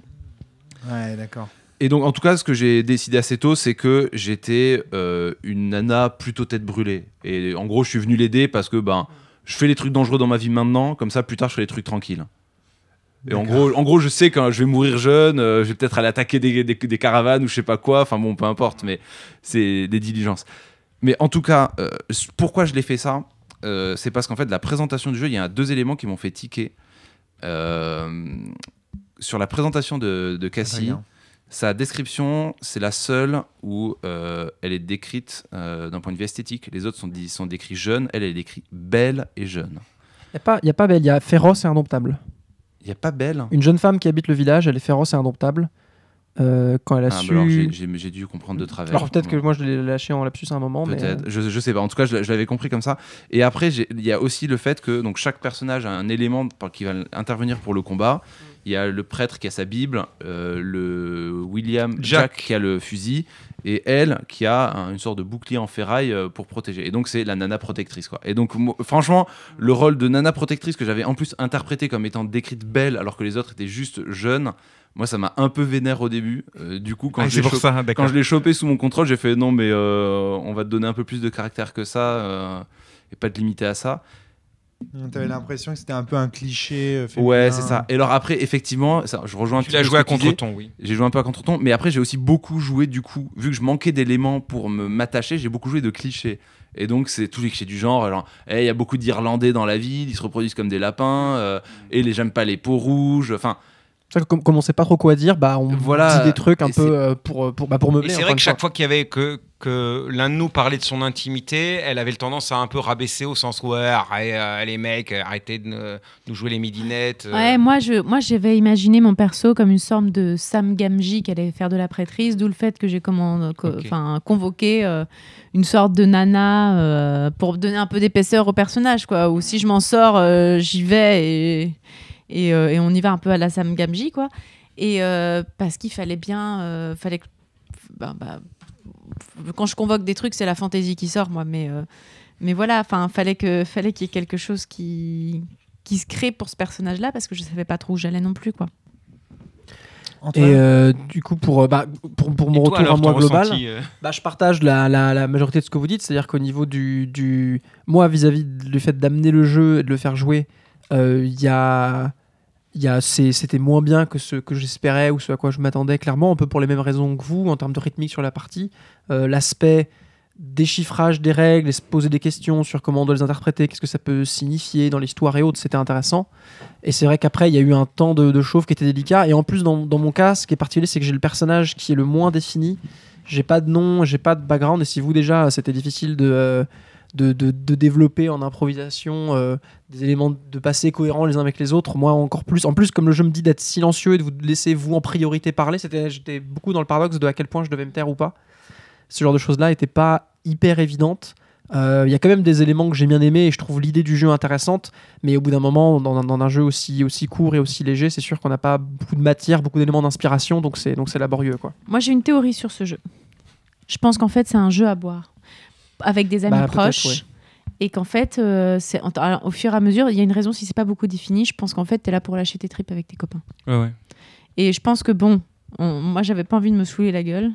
Ouais, d'accord. Et donc, en tout cas, ce que j'ai décidé assez tôt, c'est que j'étais euh, une nana plutôt tête brûlée. Et en gros, je suis venu l'aider parce que ben, je fais les trucs dangereux dans ma vie maintenant, comme ça, plus tard, je ferai les trucs tranquilles. Et en gros, en gros, je sais quand je vais mourir jeune, euh, je vais peut-être aller attaquer des, des- des caravanes ou je sais pas quoi. Enfin bon, peu importe, mais c'est des diligences. Mais en tout cas, euh, pourquoi je l'ai fait ça Euh, C'est parce qu'en fait, la présentation du jeu, il y a deux éléments qui m'ont fait tiquer. Euh, sur la présentation de, de Cassie, sa description, c'est la seule où euh, elle est décrite euh, d'un point de vue esthétique. Les autres sont, sont décrits jeunes, elle, elle est décrite belle et jeune. Il n'y a, pas- y a pas belle, il y a féroce et indomptable. Il n'y a pas belle Une jeune femme qui habite le village, elle est féroce et indomptable. Euh, quand elle a Ah, bah su. j'ai- dû comprendre de travers. Alors peut-être que moi je l'ai lâché en lapsus à un moment, mais. Peut-être, euh, je, je sais pas. En tout cas, je, je l'avais compris comme ça. Et après, il y a aussi le fait que donc chaque personnage a un élément qui va intervenir pour le combat. Il y a le prêtre qui a sa Bible, euh, le William Jack. Jack. qui a le fusil, et elle qui a un- une sorte de bouclier en ferraille euh, pour protéger. Et donc c'est la nana protectrice quoi. Et donc moi, franchement, le rôle de nana protectrice que j'avais en plus interprété comme étant décrite belle alors que les autres étaient juste jeunes, moi ça m'a un peu vénère au début. Euh, du coup quand Ah, je pour ça, quand je l'ai chopé sous mon contrôle, j'ai fait non, mais euh, on va te donner un peu plus de caractère que ça euh, et pas te limiter à ça. T'avais l'impression que c'était un peu un cliché. euh, féminin. Ouais, c'est ça. Et alors après, effectivement, ça, je rejoins un Tu petit l'as peu joué à contre-ton, oui. J'ai joué un peu à contre-ton, mais après j'ai aussi beaucoup joué du coup, vu que je manquais d'éléments pour me m'attacher, j'ai beaucoup joué de clichés. Et donc c'est tous les clichés du genre, genre, Eh, il y a beaucoup d'Irlandais dans la ville, ils se reproduisent comme des lapins, euh, et les j'aime pas les peaux rouges. Enfin, comme, comme on sait pas trop quoi dire, bah on Voilà, dit des trucs un et peu euh, pour, pour, bah, pour meubler. C'est vrai que chaque fois. qu'il y avait que, que l'un de nous parlait de son intimité, elle avait le tendance à un peu rabaisser au sens où ouais, arrête, euh, les mecs, arrêtez de nous jouer les midinettes. euh. Ouais, moi, je, moi, j'avais imaginé mon perso comme une sorte de Sam Gamji qui allait faire de la prêtrise, d'où le fait que j'ai co- enfin, convoqué euh, une sorte de nana euh, pour donner un peu d'épaisseur au personnage, quoi. Ou si je m'en sors, euh, j'y vais et, et, euh, et on y va un peu à la Sam Gamji, quoi. Et euh, parce qu'il fallait bien, euh, fallait que, bah, bah, quand je convoque des trucs, c'est la fantaisie qui sort, moi, mais euh, mais voilà, enfin, fallait que, fallait qu'il y ait quelque chose qui qui se crée pour ce personnage-là parce que je savais pas trop où j'allais non plus quoi. Antoine Et euh, du coup, pour, bah, pour, pour mon toi, retour alors, à moi global, ressenti, euh, bah, je partage la, la, la majorité de ce que vous dites. C'est-à-dire qu'au niveau du, du. Moi, vis-à-vis du fait d'amener le jeu et de le faire jouer, euh, il y a. C'était moins bien que ce que j'espérais ou ce à quoi je m'attendais, clairement, un peu pour les mêmes raisons que vous, en termes de rythmique sur la partie. Euh, L'aspect déchiffrage des règles et se poser des questions sur comment on doit les interpréter, qu'est-ce que ça peut signifier dans l'histoire et autres, c'était intéressant. Et c'est vrai qu'après, il y a eu un temps de, de chauffe qui était délicat. Et en plus, dans, dans mon cas, ce qui est particulier, c'est que j'ai le personnage qui est le moins défini. J'ai pas de nom, j'ai pas de background. Et si vous, déjà, c'était difficile de, euh, de, de- de développer en improvisation euh, des éléments de passé cohérents les uns avec les autres, moi encore plus. En plus, comme le jeu me dit d'être silencieux et de vous laisser vous en priorité parler, j'étais beaucoup dans le paradoxe de à quel point je devais me taire ou pas. Ce genre de choses-là n'était pas hyper évidente. Euh, Il y a quand même des éléments que j'ai bien aimés et je trouve l'idée du jeu intéressante. Mais au bout d'un moment, dans, dans un jeu aussi, aussi court et aussi léger, c'est sûr qu'on n'a pas beaucoup de matière, beaucoup d'éléments d'inspiration, donc c'est donc c'est laborieux quoi. Moi j'ai une théorie sur ce jeu. Je pense qu'en fait c'est un jeu à boire avec des amis Bah, proches. ouais. Et qu'en fait, euh, alors, au fur et à mesure, il y a une raison si c'est pas beaucoup défini. Je pense qu'en fait, tu es là pour lâcher tes tripes avec tes copains. ouais, ouais. Et je pense que bon, on- moi j'avais pas envie de me saouler la gueule.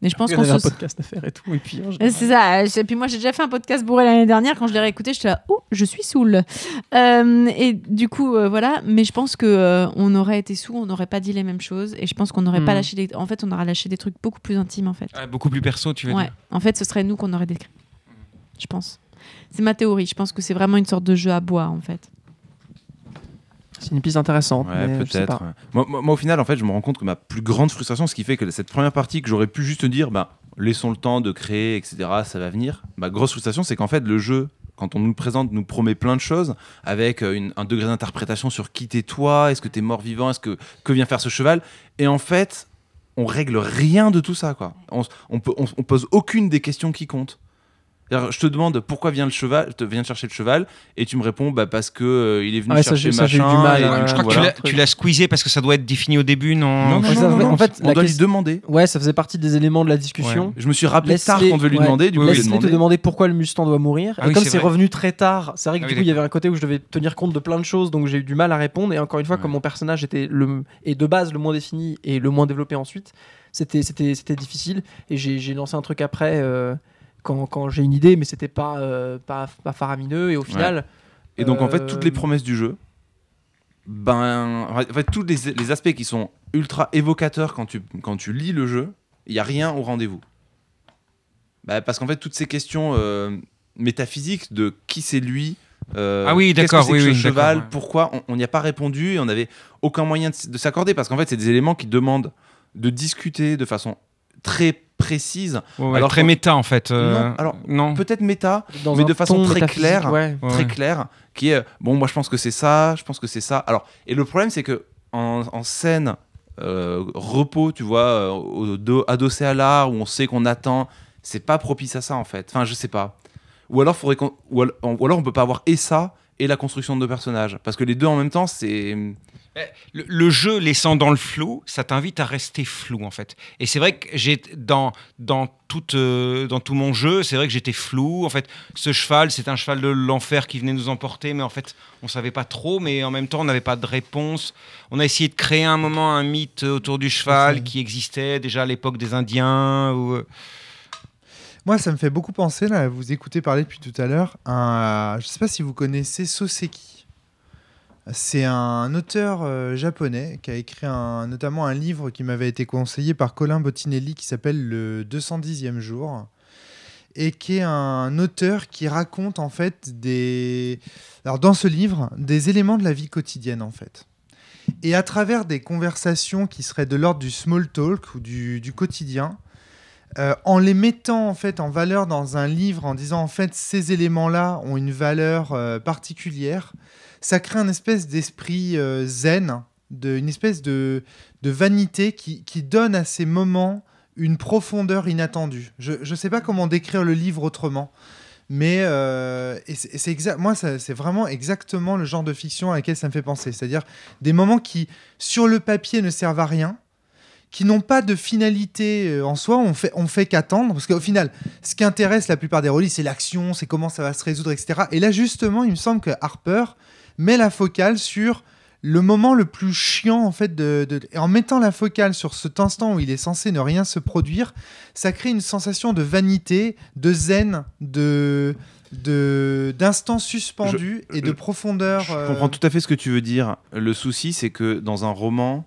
Mais je pense Il y qu'on avait un se. podcast à faire et tout. Et puis, Euh, C'est ça. euh, Et puis moi, j'ai déjà fait un podcast bourré l'année dernière. Quand je l'ai réécouté, j'étais là, oh, je suis saoul. Euh, et du coup, euh, voilà. Mais je pense que euh, on aurait été sous, on n'aurait pas dit les mêmes choses. Et je pense qu'on n'aurait pas Hmm. lâché des. En fait, on aurait lâché des trucs beaucoup plus intimes, en fait. Ah, beaucoup plus perso, tu veux Ouais. dire? En fait, ce serait nous qu'on aurait décrit. Je pense. C'est ma théorie. Je pense que c'est vraiment une sorte de jeu à bois, en fait. C'est une piste intéressante. Ouais, peut-être. Moi, moi- moi, au final, en fait, je me rends compte que ma plus grande frustration, ce qui fait que cette première partie que j'aurais pu juste dire, bah, laissons le temps de créer, etc., ça va venir. Ma grosse frustration, c'est qu'en fait, le jeu, quand on nous le présente, nous promet plein de choses, avec euh, une- un degré d'interprétation sur qui t'es toi, est-ce que t'es mort-vivant, est-ce que que vient faire ce cheval, et en fait, on règle rien de tout ça, quoi. On, on, peut- on- on pose aucune des questions qui comptent. Je te demande pourquoi vient le cheval, te vient chercher le cheval, et tu me réponds bah, parce que euh, il est venu Ouais, ça, chercher ça, machin. du mal, et euh, donc, Je crois que tu voilà. l'as- tu l'as squeezé parce que ça doit être défini au début, non Non, non, Ouais, non, ça- non, en fait, on doit lui demander. Ouais, ça faisait partie des éléments de la discussion. Je me suis rappelé Laisse-les- tard qu'on devait lui ouais. demander, du coup, je lui te demander pourquoi le Mustang doit mourir. Ah et oui, comme c'est revenu très tard, c'est vrai que Ah du oui, coup, il y avait un côté où je devais tenir compte de plein de choses, donc j'ai eu du mal à répondre. Et encore une fois, Ouais. comme mon personnage était le, et de base le moins défini et le moins développé ensuite, c'était c'était c'était difficile. Et j'ai j'ai lancé un truc après euh, quand, quand j'ai une idée, mais c'était pas, euh, pas pas faramineux. Et au final, Et donc, en fait, Euh, toutes les promesses du jeu, ben, en fait, tous les, les aspects qui sont ultra évocateurs quand tu, quand tu lis le jeu, il n'y a rien au rendez-vous. Bah, parce qu'en fait, toutes ces questions euh, métaphysiques de qui c'est lui, euh, Ah oui, d'accord, oui, oui, cheval, ouais. pourquoi on- n'y a pas répondu et on n'avait aucun moyen de, de s'accorder parce qu'en fait, c'est des éléments qui demandent de discuter de façon très précise, Ouais, ouais, Alors très méta en fait. euh, Non, alors, non. peut-être méta, dans mais de façon très claire. ouais. Très ouais. clair qui est bon moi je pense que c'est ça je pense que c'est ça alors et le problème c'est que en, en scène euh, repos tu vois euh, au adossé à l'art où on sait qu'on attend c'est pas propice à ça en fait enfin je sais pas ou alors faudrait qu'on ou alors on peut pas avoir et ça et la construction de deux personnages parce que les deux en même temps c'est Le, le jeu laissant dans le flou, ça t'invite à rester flou en fait. Et c'est vrai que j'ai dans dans toute euh, dans tout mon jeu, c'est vrai que j'étais flou. En fait, ce cheval, c'est un cheval de l'enfer qui venait nous emporter, mais en fait, on savait pas trop. Mais en même temps, on n'avait pas de réponse. On a essayé de créer un moment un mythe autour du cheval qui existait déjà à l'époque des Indiens. Ou... euh, Moi, ça me fait beaucoup penser, là, vous écoutez parler depuis tout à l'heure, à, je sais pas si vous connaissez Soseki. C'est un auteur euh, japonais qui a écrit notamment un livre qui m'avait été conseillé par Colin Bottinelli qui s'appelle Le 210e jour et qui est un auteur qui raconte en fait des alors dans ce livre des éléments de la vie quotidienne en fait et à travers des conversations qui seraient de l'ordre du small talk ou du quotidien euh, en les mettant en fait en valeur dans un livre en disant en fait ces éléments là ont une valeur euh, particulière ça crée un espèce d'esprit euh, zen une espèce de, vanité qui, donne à ces moments une profondeur inattendue. Je ne sais pas comment décrire le livre autrement, mais et c'est, moi, c'est vraiment exactement le genre de fiction à laquelle ça me fait penser. C'est-à-dire des moments qui, sur le papier, ne servent à rien, qui n'ont pas de finalité euh, en soi, on fait, on fait qu'attendre, parce qu'au final, ce qui intéresse la plupart des rôlistes, c'est l'action, c'est comment ça va se résoudre, etc. Et là, justement, il me semble que Harper met la focale sur le moment le plus chiant en fait de, de- et en mettant la focale sur cet instant où il est censé ne rien se produire ça crée une sensation de vanité de zen de de d'instant suspendu et de je- profondeur Je euh, comprends tout à fait ce que tu veux dire. Le souci, c'est que dans un roman,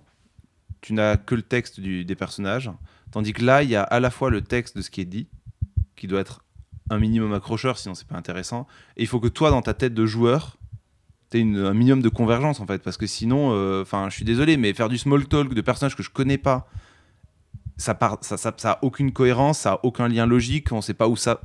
tu n'as que le texte des personnages, tandis que là, il y a à la fois le texte de ce qui est dit, qui doit être un minimum accrocheur, sinon c'est pas intéressant, et il faut que toi, dans ta tête de joueur, tu aies un minimum de convergence, en fait, parce que sinon, euh, enfin, je suis désolé, mais faire du small talk de personnages que je connais pas, ça, part, a aucune cohérence, ça a aucun lien logique, on sait pas où ça...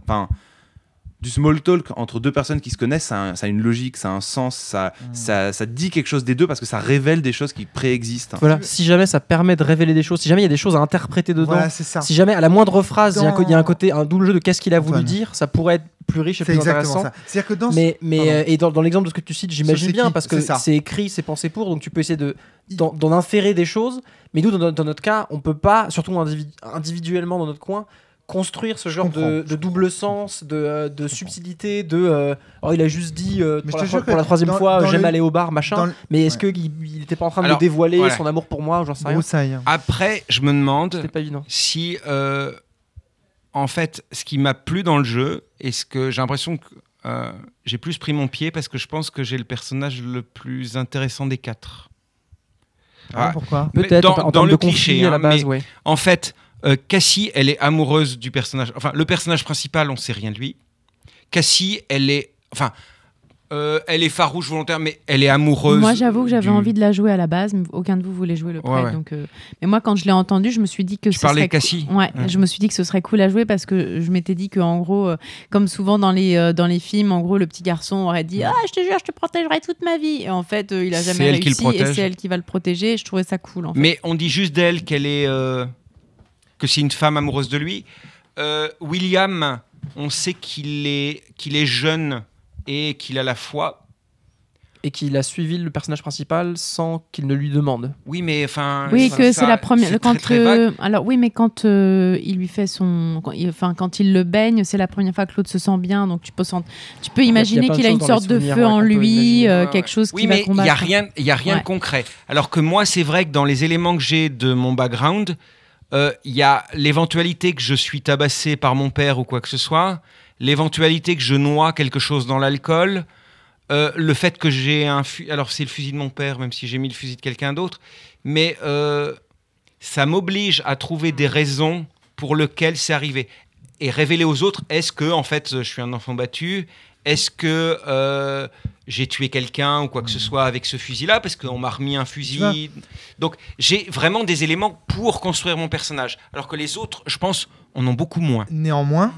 du small talk entre deux personnes qui se connaissent, ça a, un- ça a une logique, ça a un sens, ça, Mm. ça, ça dit quelque chose des deux parce que ça révèle des choses qui préexistent. Voilà, si jamais ça permet de révéler des choses, si jamais il y a des choses à interpréter dedans, voilà c'est ça si jamais à la moindre phrase, il y a un y, a côté, un double jeu de qu'est-ce qu'il a voulu Antoine. dire, ça pourrait être plus riche et plus exactement intéressant. ça c'est à dire que dans Mais, mais euh, et dans, dans l'exemple de ce que tu cites, j'imagine bien qui parce que C'est écrit, c'est pensé pour, donc tu peux essayer de d'en inférer des choses. Mais nous, dans, notre- dans notre cas, on peut pas, surtout individu- individuellement dans notre coin, construire ce genre de, double sens, de, euh, de subtilité, de. euh, oh, il a juste dit euh, Mais pour, la, pour troisième dans- fois, j'aime le- aller au bar, machin. Mais est-ce Ouais. qu'il il était pas en train de Alors, dévoiler voilà. son amour pour moi? Ou j'en sais rien broussaille Ah, Après, je me demande pas si euh, en fait, ce qui m'a plu dans le jeu, et ce que j'ai l'impression que euh, j'ai plus pris mon pied parce que je pense que j'ai le personnage le plus intéressant des quatre. Ah, Ah. pourquoi? Peut-être dans- en, en dans le de cliché, conflit à la hein, base, mais- ouais. En fait, euh, Cassie, elle est amoureuse du personnage. Enfin, le personnage principal, on sait rien de lui. Cassie, elle est. Enfin, euh, elle est farouche volontaire, mais elle est amoureuse. Moi, j'avoue que j'avais du- envie de la jouer à la base, mais aucun de vous voulait jouer le prêtre. ouais. Donc, euh, Mais moi, quand je l'ai entendu, je me suis dit que Tu ce parlais serait Cassie Ouais, Ouais. je me suis dit que ce serait cool à jouer parce que je m'étais dit que en gros, euh, comme souvent dans les dans les films, en gros, le petit garçon aurait dit ah je te jure, je te protégerai toute ma vie. Et en fait, il a C'est jamais elle qui le réussi et c'est elle qui va le protéger. Et je trouvais ça cool. En fait. Mais on dit juste d'elle qu'elle est. que c'est une femme amoureuse de lui. Euh, William, on sait qu'il est, qu'il est jeune et qu'il a la foi. Et qu'il a suivi le personnage principal sans qu'il ne lui demande. Oui, mais enfin. Oui, que c'est la première. Quand très, très vague. euh, alors oui, mais quand euh, il lui fait son, quand il- enfin quand il le baigne, c'est la première fois que l'autre se sent bien. Donc tu peux, sent- tu peux y a imaginer qu'il a une sorte de feu ouais, en lui, euh, quelque chose Oui, qui mais va il combattre. n'y a rien, il y a rien Ouais. de concret. Alors que moi, c'est vrai que dans les éléments que j'ai de mon background, euh, il y a l'éventualité que je suis tabassé par mon père ou quoi que ce soit, l'éventualité que je noie quelque chose dans l'alcool, euh, le fait que j'ai un fusil. Alors, c'est le fusil de mon père, même si j'ai mis le fusil de quelqu'un d'autre, mais euh, ça m'oblige à trouver des raisons pour lesquelles c'est arrivé. Et révéler aux autres, est-ce que, en fait, je suis un enfant battu Est-ce que euh, j'ai tué quelqu'un ou quoi que ce soit avec ce fusil-là? Parce qu'on m'a remis un fusil. Donc, j'ai vraiment des éléments pour construire mon personnage. Alors que les autres, je pense, en ont beaucoup moins. Néanmoins,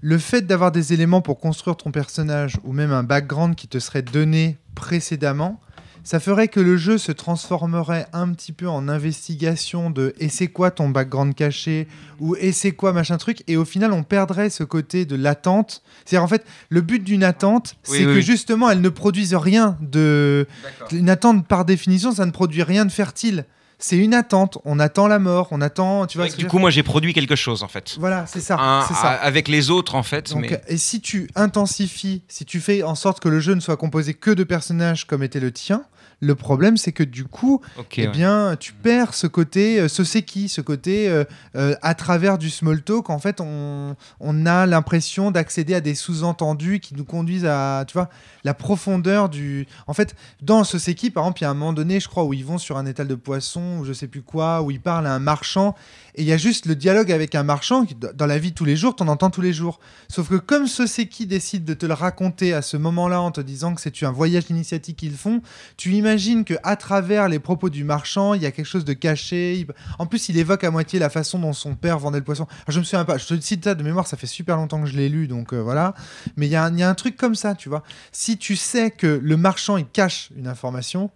le fait d'avoir des éléments pour construire ton personnage ou même un background qui te serait donné précédemment, ça ferait que le jeu se transformerait un petit peu en investigation de et c'est quoi ton background caché? ou et c'est quoi machin truc? et au final on perdrait ce côté de l'attente. C'est-à-dire en fait le but d'une attente, Oui, c'est oui, que oui. justement elle ne produise rien de une attente par définition, ça ne produit rien de fertile. C'est une attente, on attend la mort, on attend, tu vois. du coup, moi, j'ai produit quelque chose, en fait. voilà, c'est ça, ça. Avec les autres, en fait. Donc, mais... Et si tu intensifies, si tu fais en sorte que le jeu ne soit composé que de personnages comme était le tien, le problème c'est que du coup, Ok, eh ouais. bien, tu perds ce côté, euh, ce c'est qui, ce côté euh, euh, à travers du small talk, en fait, on, on a l'impression d'accéder à des sous-entendus qui nous conduisent à, tu vois, la profondeur du. En fait, dans ce c'est qui, par exemple, il y a un moment donné, je crois, où ils vont sur un étal de poissons ou je sais plus quoi, où ils parlent à un marchand et il y a juste le dialogue avec un marchand qui, dans la vie tous les jours, t'en entends tous les jours. Sauf que comme ce c'est qui décide de te le raconter à ce moment-là en te disant que c'est un voyage initiatique qu'ils font, tu imagines que à travers les propos du marchand, il y a quelque chose de caché. En plus, il évoque à moitié la façon dont son père vendait le poisson. Je me souviens pas, je te cite ça de mémoire, ça fait super longtemps que je l'ai lu, donc euh, voilà. Mais il y, y a un truc comme ça, tu vois. Si tu sais que le marchand, il cache une information,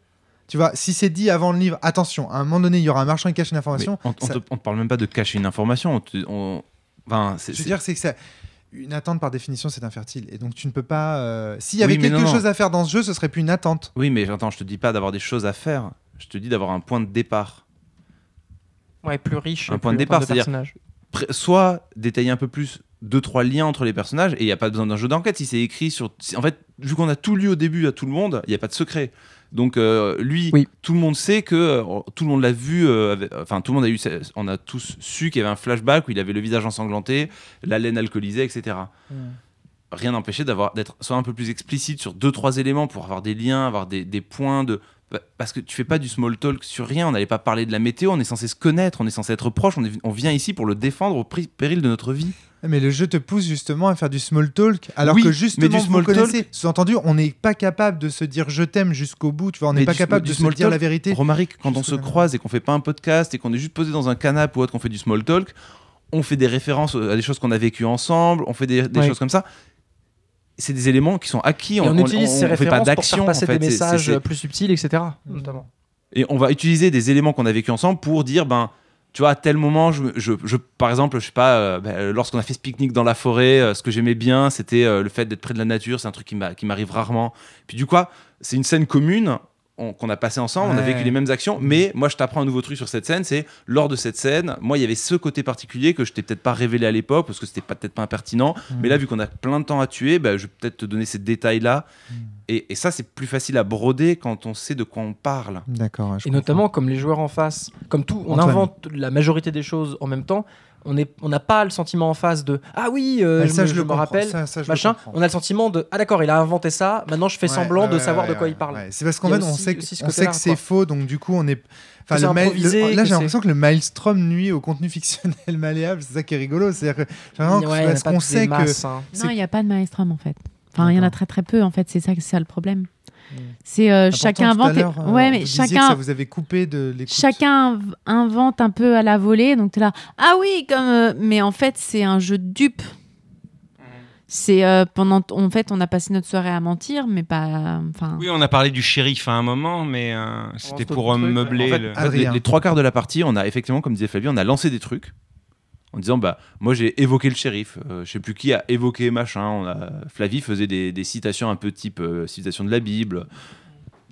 tu vois, si c'est dit avant le livre, attention, à un moment donné, il y aura un marchand qui cache une information. on, on ça- te, on te parle même pas de cacher une information. on te- on- Enfin, c'est- Je veux c'est- dire, c'est que ça. Une attente par définition, c'est infertile. Et donc, tu ne peux pas. euh, S'il y avait Oui, quelque non, non. chose à faire dans ce jeu, ce serait plus une attente. Oui, mais j'entends, je te dis pas d'avoir des choses à faire. Je te dis d'avoir un point de départ. Ouais, plus riche. Un point de départ, c'est-à-dire- Soit détailler un peu plus deux trois liens entre les personnages et il n'y a pas besoin d'un jeu d'enquête si c'est écrit sur si- en fait vu qu'on a tout lu au début à tout le monde il n'y a pas de secret donc euh, lui Oui. tout le monde sait que euh, tout le monde l'a vu euh, avec- enfin tout le monde a eu on a tous su qu'il y avait un flashback où il avait le visage ensanglanté la laine alcoolisée etc rien n'empêchait d'avoir d'être soit un peu plus explicite sur deux trois éléments pour avoir des liens avoir des, des points de parce que tu fais pas du small talk sur rien on n'allait pas parler de la météo on est censé se connaître on est censé être proche on, est- on vient ici pour le défendre au péril de notre vie Mais le jeu te pousse justement à faire du small talk, alors Oui, que mais justement, du vous small connaissez. Sous-entendu, on n'est pas capable de se dire je t'aime jusqu'au bout. Tu vois, on Mais n'est pas du- capable du de se dire la vérité. Romaric, quand on se croise et qu'on fait pas un podcast et qu'on est juste posé dans un canapé ou autre, qu'on fait du small talk, on fait des références à des choses qu'on a vécues ensemble, on fait des, des Ouais. choses comme ça. C'est des éléments qui sont acquis. Et on, utilise ces on fait pas références pour d'action. faire passer en fait. des c'est- messages c'est- plus subtils, etc. Notamment. Et on va utiliser des éléments qu'on a vécu ensemble pour dire, ben, tu vois, à tel moment, je, je- je- par exemple, je sais pas, euh, ben, lorsqu'on a fait ce pique-nique dans la forêt, euh, ce que j'aimais bien, c'était euh, le fait d'être près de la nature. C'est un truc qui m'a- qui m'arrive rarement. Puis du coup, c'est une scène commune on- qu'on a passé ensemble, on a vécu les mêmes actions, mais moi je t'apprends un nouveau truc sur cette scène, c'est lors de cette scène, moi il y avait ce côté particulier que je t'ai peut-être pas révélé à l'époque parce que c'était peut-être pas impertinent, mais là vu qu'on a plein de temps à tuer, bah, je vais peut-être te donner ces détails-là. Et, et ça c'est plus facile à broder quand on sait de quoi on parle. D'accord. Et comprends. notamment, comme les joueurs en face, comme tout, on Antoine. invente la majorité des choses en même temps. On est- on n'a pas le sentiment en face de ah oui, euh, ça, me, je je le me rappelle, ça, ça, je le machin. On a le sentiment de ah d'accord, il a inventé ça. Maintenant, je fais Ouais, semblant ouais, de ouais, savoir ouais, de quoi ouais, il parle. ouais. C'est parce qu'en fait, on aussi- sait que, aussi ce on sait que c'est faux, donc du coup, on est. Enfin, c'est le mail- improvisé, le- là, j'ai l'impression que le maelstrom nuit au contenu fictionnel malléable. C'est ça qui est rigolo. C'est-à-dire que parce qu'on sait que hein. Non, il n'y a pas de maelstrom en fait. Enfin, il y en a très très peu en fait. C'est ça, c'est ça le problème. C'est euh, chacun tout à invente. euh, Ouais, vous mais chacun. ça vous avez coupé de l'écoute. Chacun inv- invente un peu à la volée, donc tu es là. Ah oui, comme. euh, Mais en fait, c'est un jeu de dupe. C'est euh, pendant. En fait, on a passé notre soirée à mentir, mais pas. Enfin. Oui, on a parlé du shérif à un moment, mais euh, c'était pour meubler. En fait, le- en fait, les, les trois quarts de la partie, on a effectivement, comme disait Flavie, on a lancé des trucs en disant bah moi j'ai évoqué le shérif, euh, je sais plus qui a évoqué machin. On a Flavie faisait des, des citations un peu type euh, citation de la Bible,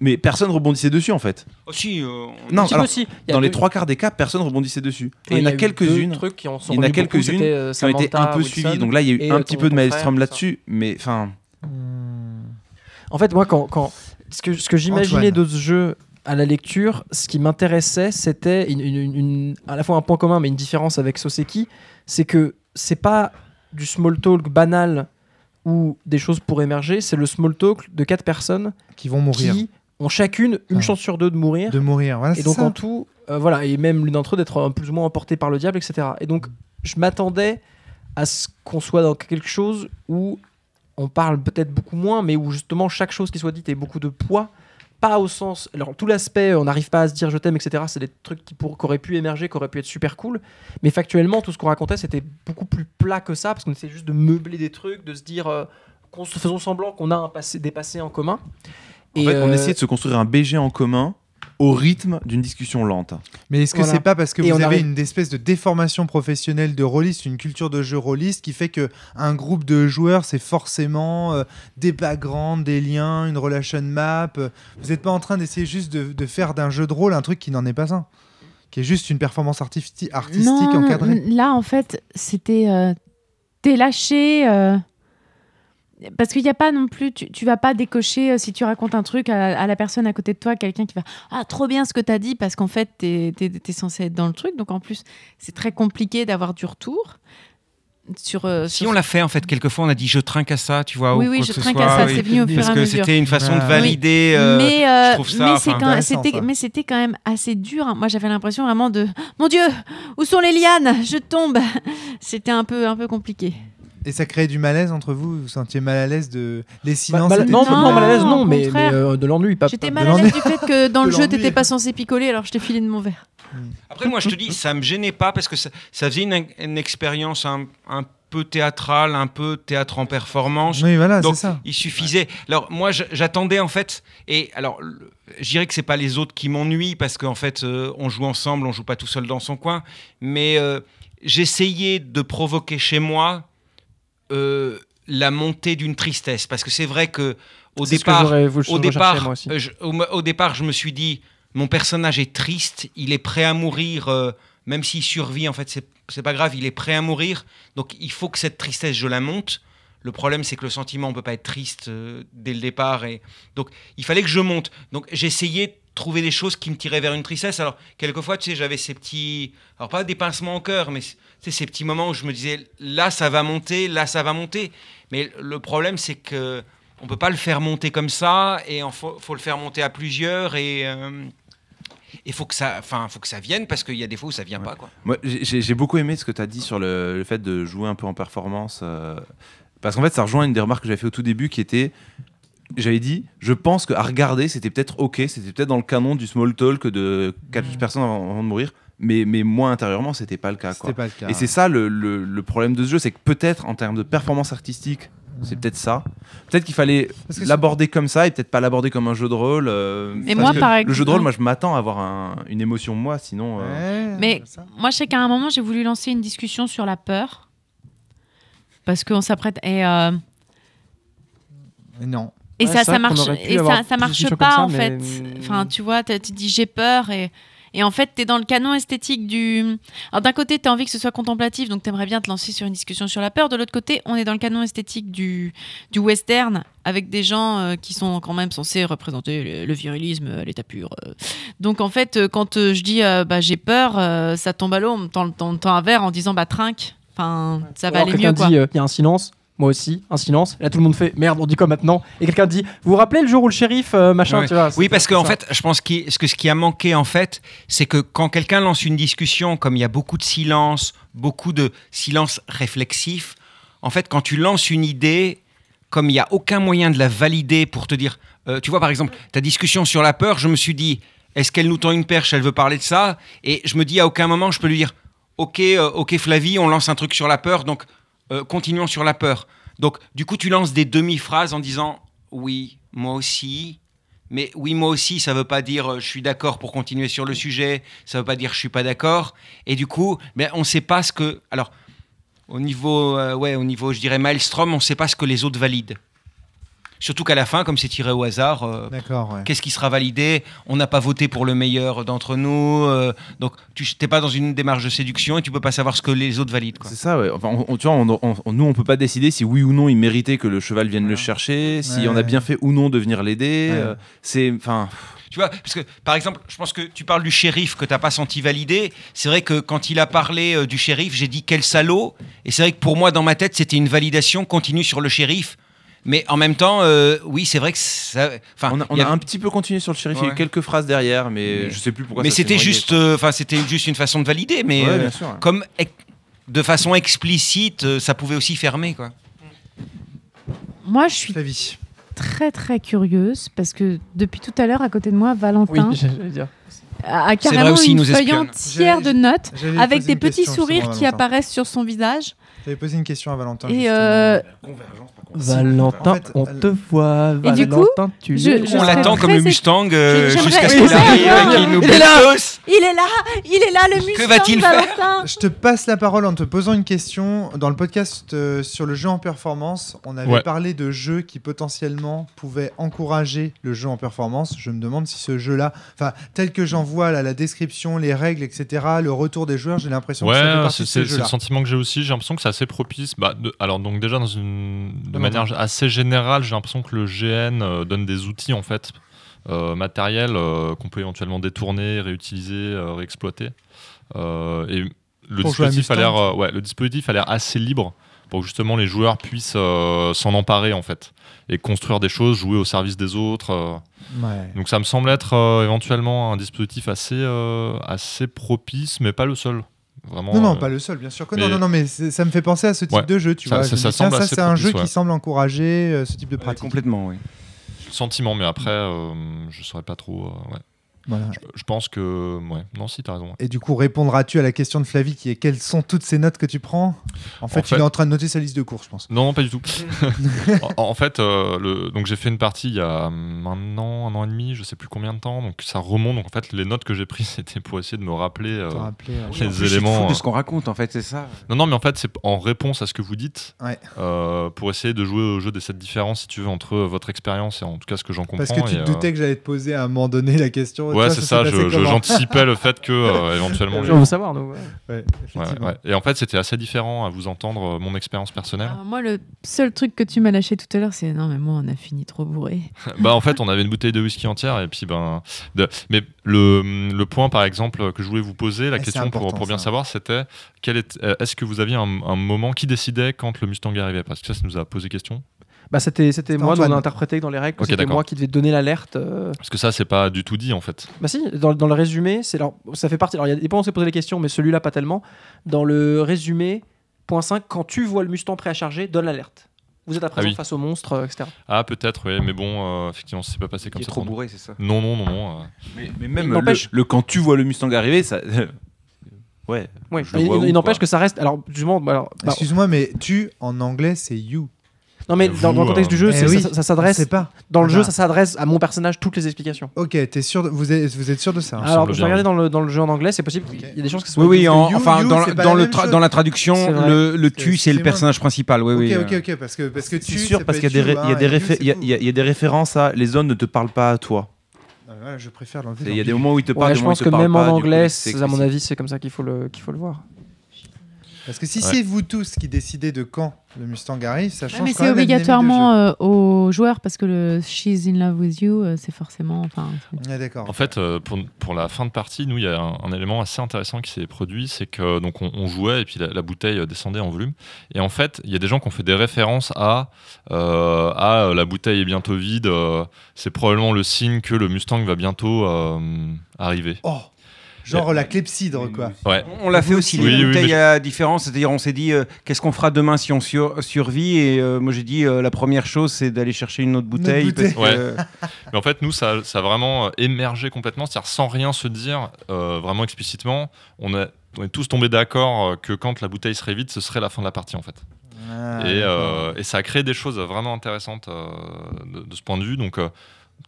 mais personne rebondissait dessus en fait. Oh, si, euh, on- Non, alors, aussi. Dans les deux- trois quarts des cas, personne rebondissait dessus. Et il y en a quelques-unes trucs qui en sont il y en a quelques-unes euh, qui ont été un peu suivies. Donc là, il y a eu un euh, petit peu de maelstrom là-dessus, mais enfin. Hmm. En fait, moi, quand, quand ce que, ce que j'imaginais de ce jeu à la lecture, ce qui m'intéressait, c'était une, une- une- à la fois un point commun, mais une différence avec Soseki, c'est que c'est pas du small talk banal où des choses pourraient émerger, c'est le small talk de quatre personnes Qui vont mourir. qui ont chacune une chance sur deux de mourir. De mourir. Voilà, Et donc ça. en tout, euh, voilà, et même l'une d'entre eux d'être plus ou moins emportée par le diable, etc. Et donc je m'attendais à ce qu'on soit dans quelque chose où on parle peut-être beaucoup moins, mais où justement chaque chose qui soit dite ait beaucoup de poids. Pas au sens. Alors, tout l'aspect, on n'arrive pas à se dire je t'aime, etc. C'est des trucs qui, pour, qui auraient pu émerger, qui auraient pu être super cool. Mais factuellement, tout ce qu'on racontait, c'était beaucoup plus plat que ça, parce qu'on essayait juste de meubler des trucs, de se dire. euh, qu'on se faisons semblant qu'on a un passé, des passés en commun. En fait, on euh, essayait de se construire un BG en commun au rythme d'une discussion lente. Mais est-ce que Voilà. c'est pas parce que Et vous on avez arrive- une espèce de déformation professionnelle de rôliste, une culture de jeu rôliste qui fait que un groupe de joueurs c'est forcément euh, des backgrounds, des liens, une relation map. euh, Vous n'êtes pas en train d'essayer juste de, de faire d'un jeu de rôle un truc qui n'en est pas un, qui est juste une performance artisti- artistique non, encadrée. Là, en fait, c'était. Euh, T'es lâché. euh, Parce qu'il n'y a pas non plus, tu, tu vas pas décocher euh, si tu racontes un truc à, à la personne à côté de toi, quelqu'un qui va Ah, trop bien ce que tu as dit, parce qu'en fait, tu es, censé être dans le truc. Donc en plus, c'est très compliqué d'avoir du retour. Sur, euh, Si sur- on l'a fait, en fait, quelquefois, on a dit je trinque à ça, tu vois. Oui, ou oui, quoi je que ce trinque soit, à ça, oui. c'est venu au fur Parce et à que mesure. c'était une façon de Oui. valider. euh, mais euh, je trouve ça, mais quand- c'était c'était quand même assez dur. hein. Moi, j'avais l'impression vraiment de mon Dieu, où sont les lianes? Je tombe. C'était un peu un peu compliqué. Et ça crée du malaise entre vous Vous vous sentiez mal à l'aise de les Bah, silences mal- étaient non, non, mal à l'aise, Non, mais, mais euh, de l'ennui. Pas, J'étais mal à l'aise du fait que dans le jeu, t'étais pas censé picoler, alors je t'ai filé de mon verre. Après, moi, je te dis, ça me gênait pas parce que ça, ça faisait une, une expérience un, un peu théâtrale, un peu théâtre en performance. Oui, voilà, c'est Donc, ça. il suffisait. Alors, moi, j'attendais en fait. Et alors, je dirais que c'est pas les autres qui m'ennuient parce qu'en fait, euh, on joue ensemble, on joue pas tout seul dans son coin. Mais euh, j'essayais de provoquer chez moi euh, la montée d'une tristesse parce que c'est vrai que au que départ, au départ, je- au, au départ, je me suis dit, mon personnage est triste, il est prêt à mourir, euh, même s'il survit, en fait, c'est c'est pas grave, il est prêt à mourir. Donc, il faut que cette tristesse, je la monte. Le problème, c'est que le sentiment, on peut pas être triste euh, dès le départ. Et donc, il fallait que je monte. Donc, j'essayais trouver des choses qui me tiraient vers une tristesse. Alors, quelquefois, tu sais, j'avais ces petits, alors pas des pincements au cœur, mais tu sais, ces petits moments où je me disais, là, ça va monter, là, ça va monter. Mais le problème, c'est que on peut pas le faire monter comme ça, et il faut, faut le faire monter à plusieurs, et il faut que ça, enfin, faut que ça vienne parce qu'il y a des fois où ça vient Ouais. pas, quoi. Moi, j'ai- beaucoup aimé ce que tu as dit sur le, le fait de jouer un peu en performance. euh, parce qu'en fait, ça rejoint une des remarques que j'avais fait au tout début qui était. J'avais dit, je pense qu'à regarder, c'était peut-être ok, c'était peut-être dans le canon du small talk de 4 Mm. personnes avant, avant de mourir, mais, mais moi intérieurement, c'était pas le cas. Quoi. Pas le cas. Et c'est ça le, le- le problème de ce jeu, c'est que peut-être en termes de performance artistique, c'est peut-être ça. Peut-être qu'il fallait l'aborder comme ça et peut-être pas l'aborder comme un jeu de rôle. euh, Mais parce moi, par Le exemple- jeu de rôle, moi, je m'attends à avoir un- une émotion moi, sinon. euh, Ouais, Mais-. Moi, je sais qu'à un moment, j'ai voulu lancer une discussion sur la peur. Parce qu'on s'apprête. Et, euh, non. Et Ouais, ça, ça marche, et ça, marche pas, en fait. Enfin, tu vois, tu dis j'ai peur et. Et en fait, tu es dans le canon esthétique du. Alors, d'un côté, tu as envie que ce soit contemplatif, donc tu aimerais bien te lancer sur une discussion sur la peur. De l'autre côté, on est dans le canon esthétique du, du western, avec des gens euh, qui sont quand même censés représenter le, le virilisme à l'état pur. euh. Donc, en fait, euh, quand euh, je dis euh, bah, j'ai peur, euh, ça tombe à l'eau, on me tend, un verre en disant bah trinque. Enfin, ça va Alors, aller mieux, euh, il y a un silence. Moi aussi, un silence. Là, tout le monde fait merde, on dit quoi maintenant? Et quelqu'un dit, vous vous rappelez le jour où le shérif, euh, machin, Ouais. tu vois Oui, parce qu'en fait, je pense que ce qui a manqué, en fait, c'est que quand quelqu'un lance une discussion, comme il y a beaucoup de silence, beaucoup de silence réflexif, en fait, quand tu lances une idée, comme il n'y a aucun moyen de la valider pour te dire, euh, tu vois, par exemple, ta discussion sur la peur, je me suis dit, est-ce qu'elle nous tend une perche, elle veut parler de ça? Et je me dis, à aucun moment, je peux lui dire, ok, euh, ok, Flavie, on lance un truc sur la peur, donc euh, continuons sur la peur. Donc, du coup, tu lances des demi-phrases en disant, oui, moi aussi, mais oui, moi aussi, ça veut pas dire euh, je suis d'accord pour continuer sur le sujet, ça veut pas dire je suis pas d'accord. Et du coup, ben, on sait pas ce que. Alors, au niveau, euh, ouais, au niveau, je dirais Maelstrom, on sait pas ce que les autres valident. Surtout qu'à la fin, comme c'est tiré au hasard, euh, ouais. qu'est-ce qui sera validé? On n'a pas voté pour le meilleur d'entre nous, euh, donc tu n'es pas dans une démarche de séduction et tu peux pas savoir ce que les autres valident. quoi. C'est ça, ouais. Enfin, on- on- tu vois, on- nous, on peut pas décider si oui ou non il méritait que le cheval vienne le chercher, si Ouais, on a ouais. bien fait ou non de venir l'aider. Ouais. euh, c'est, enfin, Tu vois, parce que par exemple, je pense que tu parles du shérif que t'as pas senti valider. C'est vrai que quand il a parlé euh, du shérif, j'ai dit quel salaud. Et c'est vrai que pour moi, dans ma tête, c'était une validation continue sur le shérif. Mais en même temps, euh, oui, c'est vrai que ça. Enfin, on a, on il y a a- un petit peu continué sur le shérif. Il y a eu quelques phrases derrière, mais, Mais- je sais plus pourquoi. mais c'était juste, euh, enfin, c'était juste une façon de valider. Mais Ouais, euh, bien sûr. comme de façon explicite, ça pouvait aussi fermer, quoi. Moi, je suis très très curieuse parce que depuis tout à l'heure, à côté de moi, Oui, Valentin j'allais dire. a, carrément aussi, une feuille entière de notes avec des petits sourires qui apparaissent sur son visage. J'avais posé une question à Valentin. Et euh, Valentin, En fait, on te voit. Et du coup, Valentin, tu je- es je On l'attend comme le Mustang euh, jusqu'à ce qu'il arrive ça, et qu'il nous il est là. Il est là, il est là, le Mustang, va-t-il faire. Je te passe la parole en te posant une question. Dans le podcast euh, sur le jeu en performance, on avait Ouais. parlé de jeux qui potentiellement pouvaient encourager le jeu en performance. Je me demande si ce jeu-là, enfin, tel que j'en vois là, la description, les règles, etc., le retour des joueurs, j'ai l'impression que ça Ouais, partie c'est ce le sentiment que j'ai aussi. J'ai l'impression que c'est assez propice. Bah, de- alors, donc, déjà, dans une, de manière assez générale, j'ai l'impression que le GN euh, donne des outils, en fait, euh, matériels euh, qu'on peut éventuellement détourner, réutiliser, euh, réexploiter. Et le Pour dispositif, a l'air, ouais, le dispositif a l'air assez libre pour que justement les joueurs puissent s'en emparer, en fait, et construire des choses, jouer au service des autres. Ouais. Donc ça me semble être éventuellement un dispositif assez, assez propice, mais pas le seul. Vraiment, Non, non, euh, pas le seul, bien sûr que mais- non, non, non, mais ça me fait penser à ce type Ouais. de jeu, tu Ça- vois. ça- ça tiens, c'est un jeu qui semble encourager euh, ce type de Ouais, pratique. complètement, oui. sentiment, mais après, euh, je saurais pas trop. euh, ouais. Voilà. je, je pense que. Ouais, non, si, t'as raison. Et du coup, répondras-tu à la question de Flavie qui est quelles sont toutes ces notes que tu prends? En fait, fait- il est en train de noter sa liste de courses, je pense. Non, pas du tout. en, en fait, euh, le, donc j'ai fait une partie il y a un an, un an et demi, je sais plus combien de temps, donc ça remonte. Donc en fait, les notes que j'ai prises, c'était pour essayer de me rappeler euh, rappeler, euh, les En tu te éléments. fous de euh, ce qu'on raconte, en fait, c'est ça. Non, non, mais en fait, c'est en réponse à ce que vous dites, Ouais. euh, pour essayer de jouer au jeu des sept différences, si tu veux, entre votre expérience et en tout cas ce que j'en comprends. Parce que tu te euh, doutais que j'allais te poser à un moment donné la question. Ouais, c'est ça, j'anticipais le fait que euh, éventuellement. les- On veut savoir, nous. ouais. Ouais, Ouais, effectivement. ouais. Et en fait, c'était assez différent à vous entendre euh, mon expérience personnelle. Alors, moi, le seul truc que tu m'as lâché tout à l'heure, c'est non, mais moi, on a fini trop bourré. bah en fait, on avait une bouteille de whisky entière et puis ben. de- Mais le, le point par exemple que je voulais vous poser, la c'est question pour, pour bien ça. savoir, c'était quel est, euh, est-ce que vous aviez un, un moment qui décidait quand le Mustang arrivait Parce que ça, ça nous a posé question. Bah, c'était moi, on a interprété dans les règles, que c'était moi qui devais donner l'alerte. euh. Parce que ça, c'est pas du tout dit en fait. Bah si, dans, dans le résumé, c'est alors ça fait partie. Alors il y a des points où on s'est posé les questions, mais celui-là pas tellement. Dans le résumé, point 5, quand tu vois le Mustang prêt à charger, donne l'alerte. Vous êtes à présent oui. face au monstre, euh, etc. Ah, peut-être, oui, mais bon, euh, effectivement, ça s'est pas passé Il comme est ça. trop pour nous. bourré, c'est ça. Non, non, non, non. euh. Mais, mais Il même le, quand tu vois le Mustang arriver, ça. ouais. Ouais. Je le Il, vois il n'empêche que ça reste. Alors justement, bah, alors, bah, Excuse-moi, mais tu, en anglais, c'est you. Non mais Vous, dans, le contexte euh, du jeu, Eh c'est- oui, ça, s'adresse pas. dans le Ah jeu, ça s'adresse à mon personnage toutes les explications. Ok, es sûr de- vous, êtes, vous êtes sûr de ça hein Alors je regarder dans le, dans le jeu en anglais, c'est possible. Ok. Il y a des chances que ce soit. Oui, oui, en- you- enfin, you, dans, la- pas dans, la le même tra- chose. dans la traduction, le, le tu, c'est le personnage principal. Oui, oui. ok, euh. ok, ok, parce que, parce que tu. sûr parce qu'il y a des, hein, références à les zones ne te parlent pas à toi. Voilà, je préfère l'enlever. Il y a des moments où il te parle, Ouais, je pense que même en anglais, à mon avis, c'est comme ça qu'il faut le, qu'il faut le voir. Parce que si Ouais. c'est vous tous qui décidez de quand le Mustang arrive, ça Ouais, change mais quand c'est obligatoirement euh, aux joueurs parce que le She's in love with you, euh, c'est forcément. Enfin, Ah, d'accord. En fait, euh, pour, pour la fin de partie, nous, il y a un, un élément assez intéressant qui s'est produit, c'est que donc on, on jouait et puis la, la bouteille descendait en volume. Et en fait, il y a des gens qui ont fait des références à euh, à la bouteille est bientôt vide. euh, c'est probablement le signe que le Mustang va bientôt euh, arriver. Oh, genre la clepsydre, quoi. Ouais. On l'a fait aussi, Oui, les oui, bouteilles mais- à différence, c'est-à-dire on s'est dit euh, qu'est-ce qu'on fera demain si on sur- survit et euh, moi j'ai dit euh, la première chose c'est d'aller chercher une autre bouteille. bouteille. parce que- Mais en fait, nous, ça, ça a vraiment émergé complètement, c'est-à-dire sans rien se dire euh, vraiment explicitement. On, a, on est tous tombés d'accord que quand la bouteille serait vide, ce serait la fin de la partie en fait. Ah, et, euh, ça a créé des choses vraiment intéressantes euh, de, de ce point de vue. Donc, euh,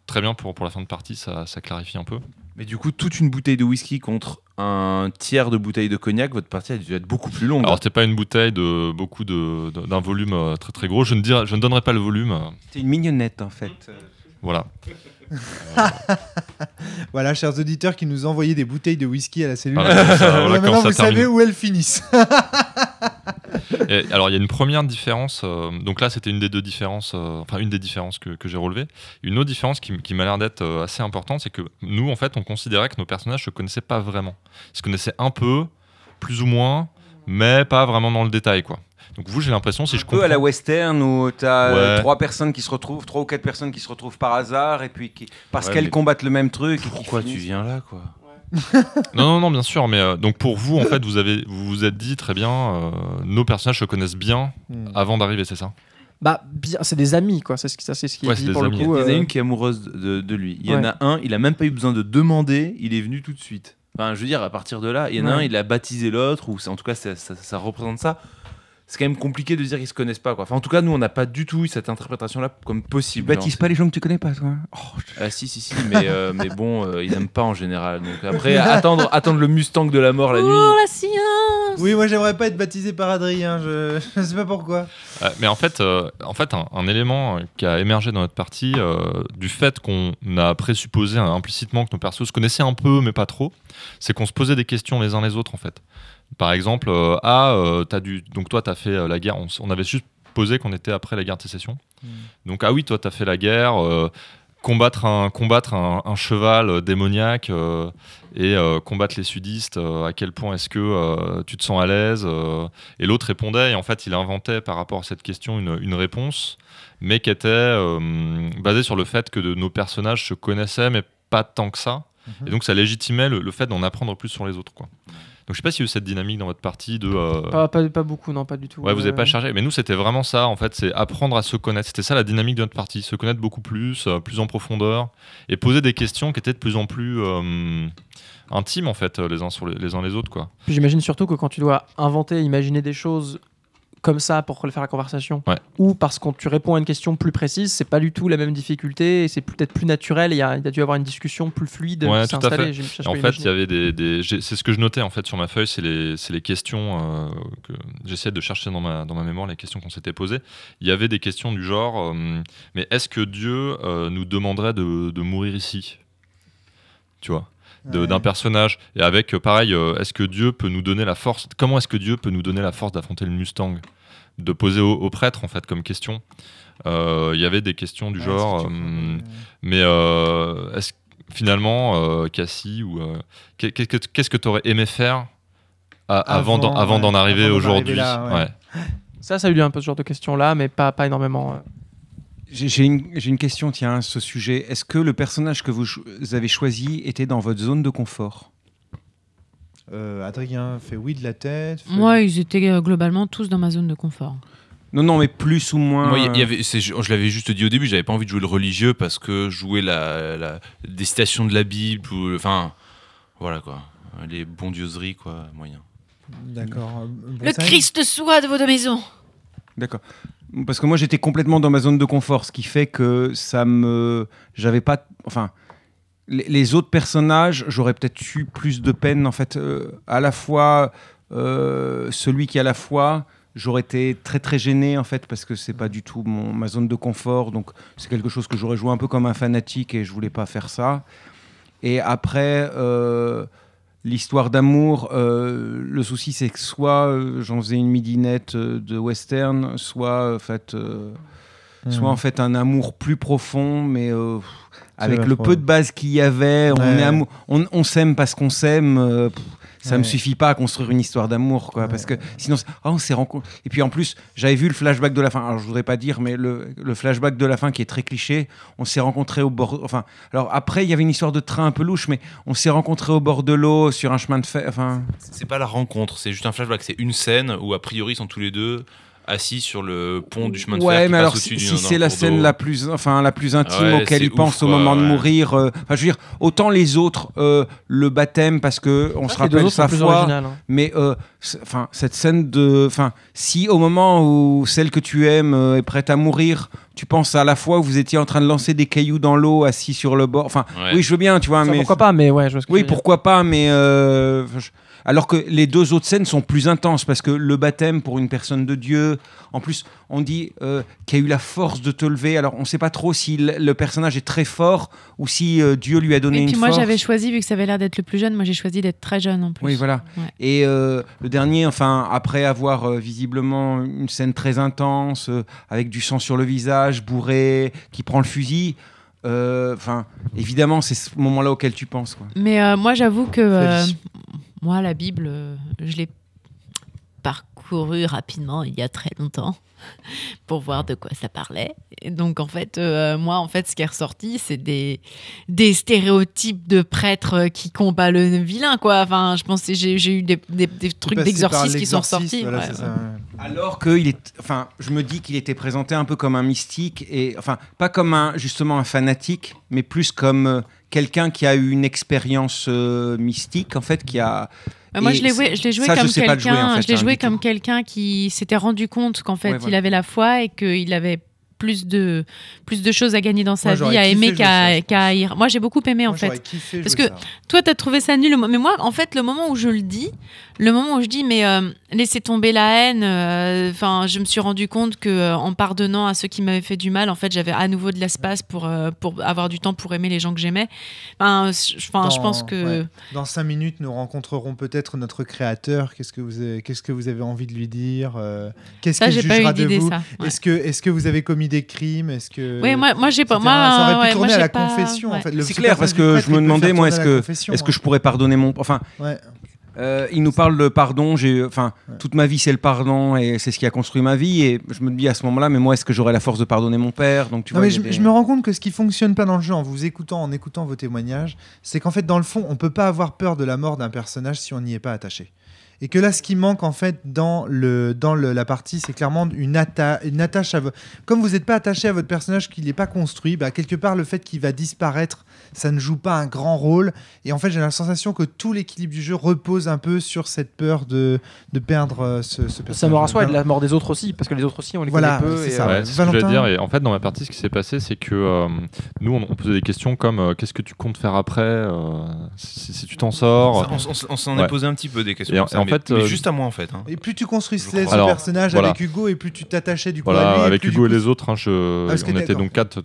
très bien pour, pour la fin de partie, ça, ça clarifie un peu. Mais du coup, toute une bouteille de whisky contre un tiers de bouteille de cognac, votre partie a dû être beaucoup plus longue. Alors, c'était pas une bouteille de beaucoup de- de- d'un volume euh, très très gros. Je ne, dirais, je ne donnerai pas le volume. C'est une mignonnette en fait. Voilà. Voilà, chers auditeurs qui nous envoyaient des bouteilles de whisky à la cellule. Voilà, comme ça, voilà, Maintenant, quand ça vous savez où elles finissent. Et alors, il y a une première différence. euh, donc là, c'était une des deux différences, euh, enfin une des différences que, que j'ai relevées. Une autre différence qui m'a l'air d'être euh, assez importante, c'est que nous, en fait, on considérait que nos personnages se connaissaient pas vraiment. Ils se connaissaient un peu, plus ou moins, mais pas vraiment dans le détail, quoi. Donc vous, j'ai l'impression, si un je peu comprends, à la western où tu as Ouais. trois personnes qui se retrouvent, trois ou quatre personnes qui se retrouvent par hasard et puis qui, parce Ouais, qu'elles combattent le même truc. et Pourquoi tu viens là, quoi non, non, non, bien sûr, mais euh, donc pour vous, en fait, vous avez, vous vous êtes dit très bien, euh, nos personnages se connaissent bien Hmm. avant d'arriver, c'est ça Bah, bien, c'est des amis, quoi. C'est ce qui, ça, c'est ce qui Ouais, est c'est dit des pour le amis. coup. Il y en a euh, une qui est amoureuse de, de lui. Il y en Ouais. a un, il a même pas eu besoin de demander, il est venu tout de suite. Enfin, je veux dire, à partir de là, il y en a Ouais. un, il a baptisé l'autre, ou en tout cas, ça, ça- ça représente ça. C'est quand même compliqué de dire qu'ils se connaissent pas, quoi. Enfin, en tout cas, nous, on n'a pas du tout eu cette interprétation-là comme Tu possible. baptises Genre, pas les gens que tu connais pas, toi Oh, je- Ah si si si mais, euh, mais bon euh, ils n'aiment pas en général donc après attendre attendre le Mustang de la mort la Oh, nuit la science Oui, moi j'aimerais pas être baptisé par Adrien, je, je sais pas pourquoi. Euh, mais en fait, euh, en fait un, un élément qui a émergé dans notre partie, euh, du fait qu'on a présupposé hein, implicitement que nos persos se connaissaient un peu, mais pas trop, c'est qu'on se posait des questions les uns les autres, en fait. Par exemple, euh, ah, euh, t'as dû, donc toi, tu as fait euh, la guerre, on, on avait juste posé qu'on était après la guerre de sécession. Donc, ah oui, toi, tu as fait la guerre, combattre, un, combattre un, un cheval démoniaque euh, et euh, combattre les sudistes, euh, à quel point est-ce que tu te sens à l'aise Et l'autre répondait, et en fait, il inventait par rapport à cette question une, une réponse, mais qui était basée sur le fait que de, nos personnages se connaissaient, mais pas tant que ça. Mhm. Et donc, ça légitimait le, le fait d'en apprendre plus sur les autres. Quoi. Donc, je sais pas si y a eu cette dynamique dans votre partie de. euh, Pas, pas, pas beaucoup, non, pas du tout. Ouais, vous n'avez Euh, pas chargé. Mais nous, c'était vraiment ça, en fait, c'est apprendre à se connaître. C'était ça la dynamique de notre partie, se connaître beaucoup plus, euh, plus en profondeur, et poser des questions qui étaient de plus en plus euh, intimes, en fait, euh, les uns sur les, les uns les autres, quoi. J'imagine surtout que quand tu dois inventer, imaginer des choses comme ça pour faire la conversation, Ouais. ou parce que tu réponds à une question plus précise, c'est pas du tout la même difficulté, et c'est peut-être plus naturel, il y, a il y a dû avoir une discussion plus fluide Ouais, qui tout à fait. en fait, il y avait des, c'est ce que je notais en fait sur ma feuille, c'est les, les questions euh, que j'essaie de chercher dans ma, dans ma mémoire, les questions qu'on s'était posées. Il y avait des questions du genre, euh, mais est-ce que Dieu euh, nous demanderait de, de mourir ici? Tu vois? Ouais. d'un personnage et avec euh, pareil euh, est-ce que Dieu peut nous donner la force comment est-ce que Dieu peut nous donner la force d'affronter le Mustang? De poser au, au prêtre en fait comme question Euh, il y avait des questions du Ouais, genre mais est-ce finalement Cassie ou qu'est- qu'est-ce que tu aurais aimé faire à- avant Avant, d'en ouais, arriver aujourd'hui? là, ouais. Ça, ça a eu lieu un peu ce genre de questions-là, mais pas, pas énormément. J'ai une, j'ai une question, tiens, à ce sujet. Est-ce que le personnage que vous, cho- avez choisi était dans votre zone de confort? Euh, Adrien fait oui de la tête. fait- Moi, ils étaient euh, globalement tous dans ma zone de confort. Non, non, mais plus ou moins. Moi, y- euh, avait, je, l'avais juste dit au début, j'avais pas envie de jouer le religieux parce que jouer la, la- des citations de la Bible, ou, enfin, voilà quoi, les bondieuseries quoi, moyen. D'accord. Euh, Le Christ soit de votre maison D'accord. Parce que moi, j'étais complètement dans ma zone de confort, ce qui fait que ça me. J'avais pas. Enfin. Les, autres personnages, j'aurais peut-être eu plus de peine, en fait. euh, à la fois. euh, celui qui a la foi, j'aurais été très très gêné, en fait, parce que c'est pas du tout mon, ma zone de confort. Donc, c'est quelque chose que j'aurais joué un peu comme un fanatique et je voulais pas faire ça. Et après, euh, l'histoire d'amour, euh, le souci c'est que soit euh, j'en faisais une midinette euh, de western, soit en fait, euh, soit en fait un amour plus profond, mais avec le peu de base qu'il y avait, on Ouais. est amou- on, on s'aime parce qu'on s'aime. Ça Ouais. me suffit pas à construire une histoire d'amour, quoi, Ouais. parce que sinon, oh, on s'est rencontrés. Et puis en plus, j'avais vu le flashback de la fin. Alors je voudrais pas dire, mais le, le flashback de la fin qui est très cliché. On s'est rencontrés au bord. Enfin, alors après, il y avait une histoire de train un peu louche, mais on s'est rencontrés au bord de l'eau sur un chemin de fer. Enfin, C'est pas la rencontre, c'est juste un flashback. C'est une scène où a priori ils sont tous les deux assis sur le pont du chemin de fer. ouais, mais alors si, c'est la scène la plus, enfin la plus intime Ouais, auquel il pense ouf, au moment de ouais. mourir. euh, Enfin, je veux dire, autant les autres, euh, le baptême parce que on se Les deux rappelle sa plus foi. hein. Mais euh, enfin, cette scène de, enfin, si au moment où celle que tu aimes euh, est prête à mourir, tu penses à la fois où vous étiez en train de lancer des cailloux dans l'eau, assis sur le bord. Enfin, Ouais. oui, je veux bien, tu vois, Ça, mais pourquoi pas, mais ouais, je vois ce que oui, tu veux dire. pourquoi pas, mais euh, je- alors que les deux autres scènes sont plus intenses parce que le baptême pour une personne de Dieu, en plus, on dit euh, qu'il a eu la force de te lever. Alors, on ne sait pas trop si le, personnage est très fort ou si euh, Dieu lui a donné Et une puis moi force. j'avais choisi, vu que ça avait l'air d'être le plus jeune, moi j'ai choisi d'être très jeune en plus. Oui, voilà. Ouais. Et euh, le dernier, enfin, après avoir euh, visiblement une scène très intense, euh, avec du sang sur le visage, bourré, qui prend le fusil, euh, enfin, évidemment, c'est ce moment-là auquel tu penses. Quoi. Mais euh, moi, j'avoue que euh. Moi, la Bible, euh, je l'ai rapidement il y a très longtemps pour voir de quoi ça parlait. Et donc, en fait, euh, moi, en fait, ce qui est ressorti, c'est des, des stéréotypes de prêtres qui combattent le vilain, quoi. Enfin, je pense que j'ai eu des, des- des trucs d'exorcisme qui sont ressortis. voilà, ouais, ouais. Alors que il est, enfin, je me dis qu'il était présenté un peu comme un mystique et, enfin, pas comme un justement un fanatique, mais plus comme euh, quelqu'un qui a eu une expérience euh, mystique, en fait, qui a. Euh, moi, je l'ai joué, je l'ai joué ça, je comme quelqu'un. en fait, je l'ai hein, joué comme quelqu'un qui s'était rendu compte qu'en fait, Ouais, il avait la foi et qu'il avait plus de plus de choses à gagner dans sa Moi, vie, à aimer qu'à pense. haïr. Moi, j'ai beaucoup aimé en fait. kiffé Parce que ça. Toi, t'as trouvé ça nul, mais moi, en fait, le moment où je le dis, le moment où je dis, mais euh, laissez tomber la haine, euh, enfin, je me suis rendu compte que euh, en pardonnant à ceux qui m'avaient fait du mal, en fait, j'avais à nouveau de l'espace pour euh, pour avoir du temps pour aimer les gens que j'aimais. Enfin, je enfin, je Dans- pense que ouais. Dans cinq minutes, nous rencontrerons peut-être notre créateur. Qu'est-ce que vous avez, qu'est-ce que vous avez envie de lui dire Qu'est-ce qu'il j'ai pas jugera eu de vous. Ouais. Est-ce que, est-ce que vous avez commis des crimes Est-ce que Oui, moi, moi, j'ai pas. Moi, ça aurait pu ouais, tourner moi, à j'ai la pas- confession ouais. en fait. C'est ce clair parce que je me demandais moi est-ce que confession, est-ce que hein. je pourrais pardonner mon enfin Ouais. euh, il nous parle de pardon j'ai enfin Ouais. toute ma vie c'est le pardon et c'est ce qui a construit ma vie et je me dis à ce moment-là mais moi est-ce que j'aurais la force de pardonner mon père? Donc tu Non, vois mais je, des- je me rends compte que ce qui fonctionne pas dans le jeu en vous écoutant, en écoutant vos témoignages, c'est qu'en fait, dans le fond, on peut pas avoir peur de la mort d'un personnage si on n'y est pas attaché. Et que là, ce qui manque en fait dans, le, dans le- la partie, c'est clairement une, atta- une attache à Comme vous n'êtes pas attaché à votre personnage, qu'il n'est pas construit, bah, quelque part, le fait qu'il va disparaître, ça ne joue pas un grand rôle. Et en fait, j'ai la sensation que tout l'équilibre du jeu repose un peu sur cette peur de, de perdre euh, ce, ce personnage. Ça me rassoit et de la mort des autres aussi, parce que les autres aussi, on les Voilà, connaît peu. c'est ça. euh, Ouais, ce que je dire. Et en fait, dans ma partie, ce qui s'est passé, c'est que euh, nous, on, on posait des questions comme euh, qu'est-ce que tu comptes faire après euh, si, si tu t'en sors? Ça, on, on- on s'en Ouais. est posé un petit peu des questions. Et et en mais, fait, mais euh, juste à moi en fait. hein. Et plus tu construisais ce. Alors, personnage voilà. avec Hugo, et plus tu t'attachais du coup à lui. Voilà, avec plus, Hugo et les autres, hein, je- Ah, on était donc quatre.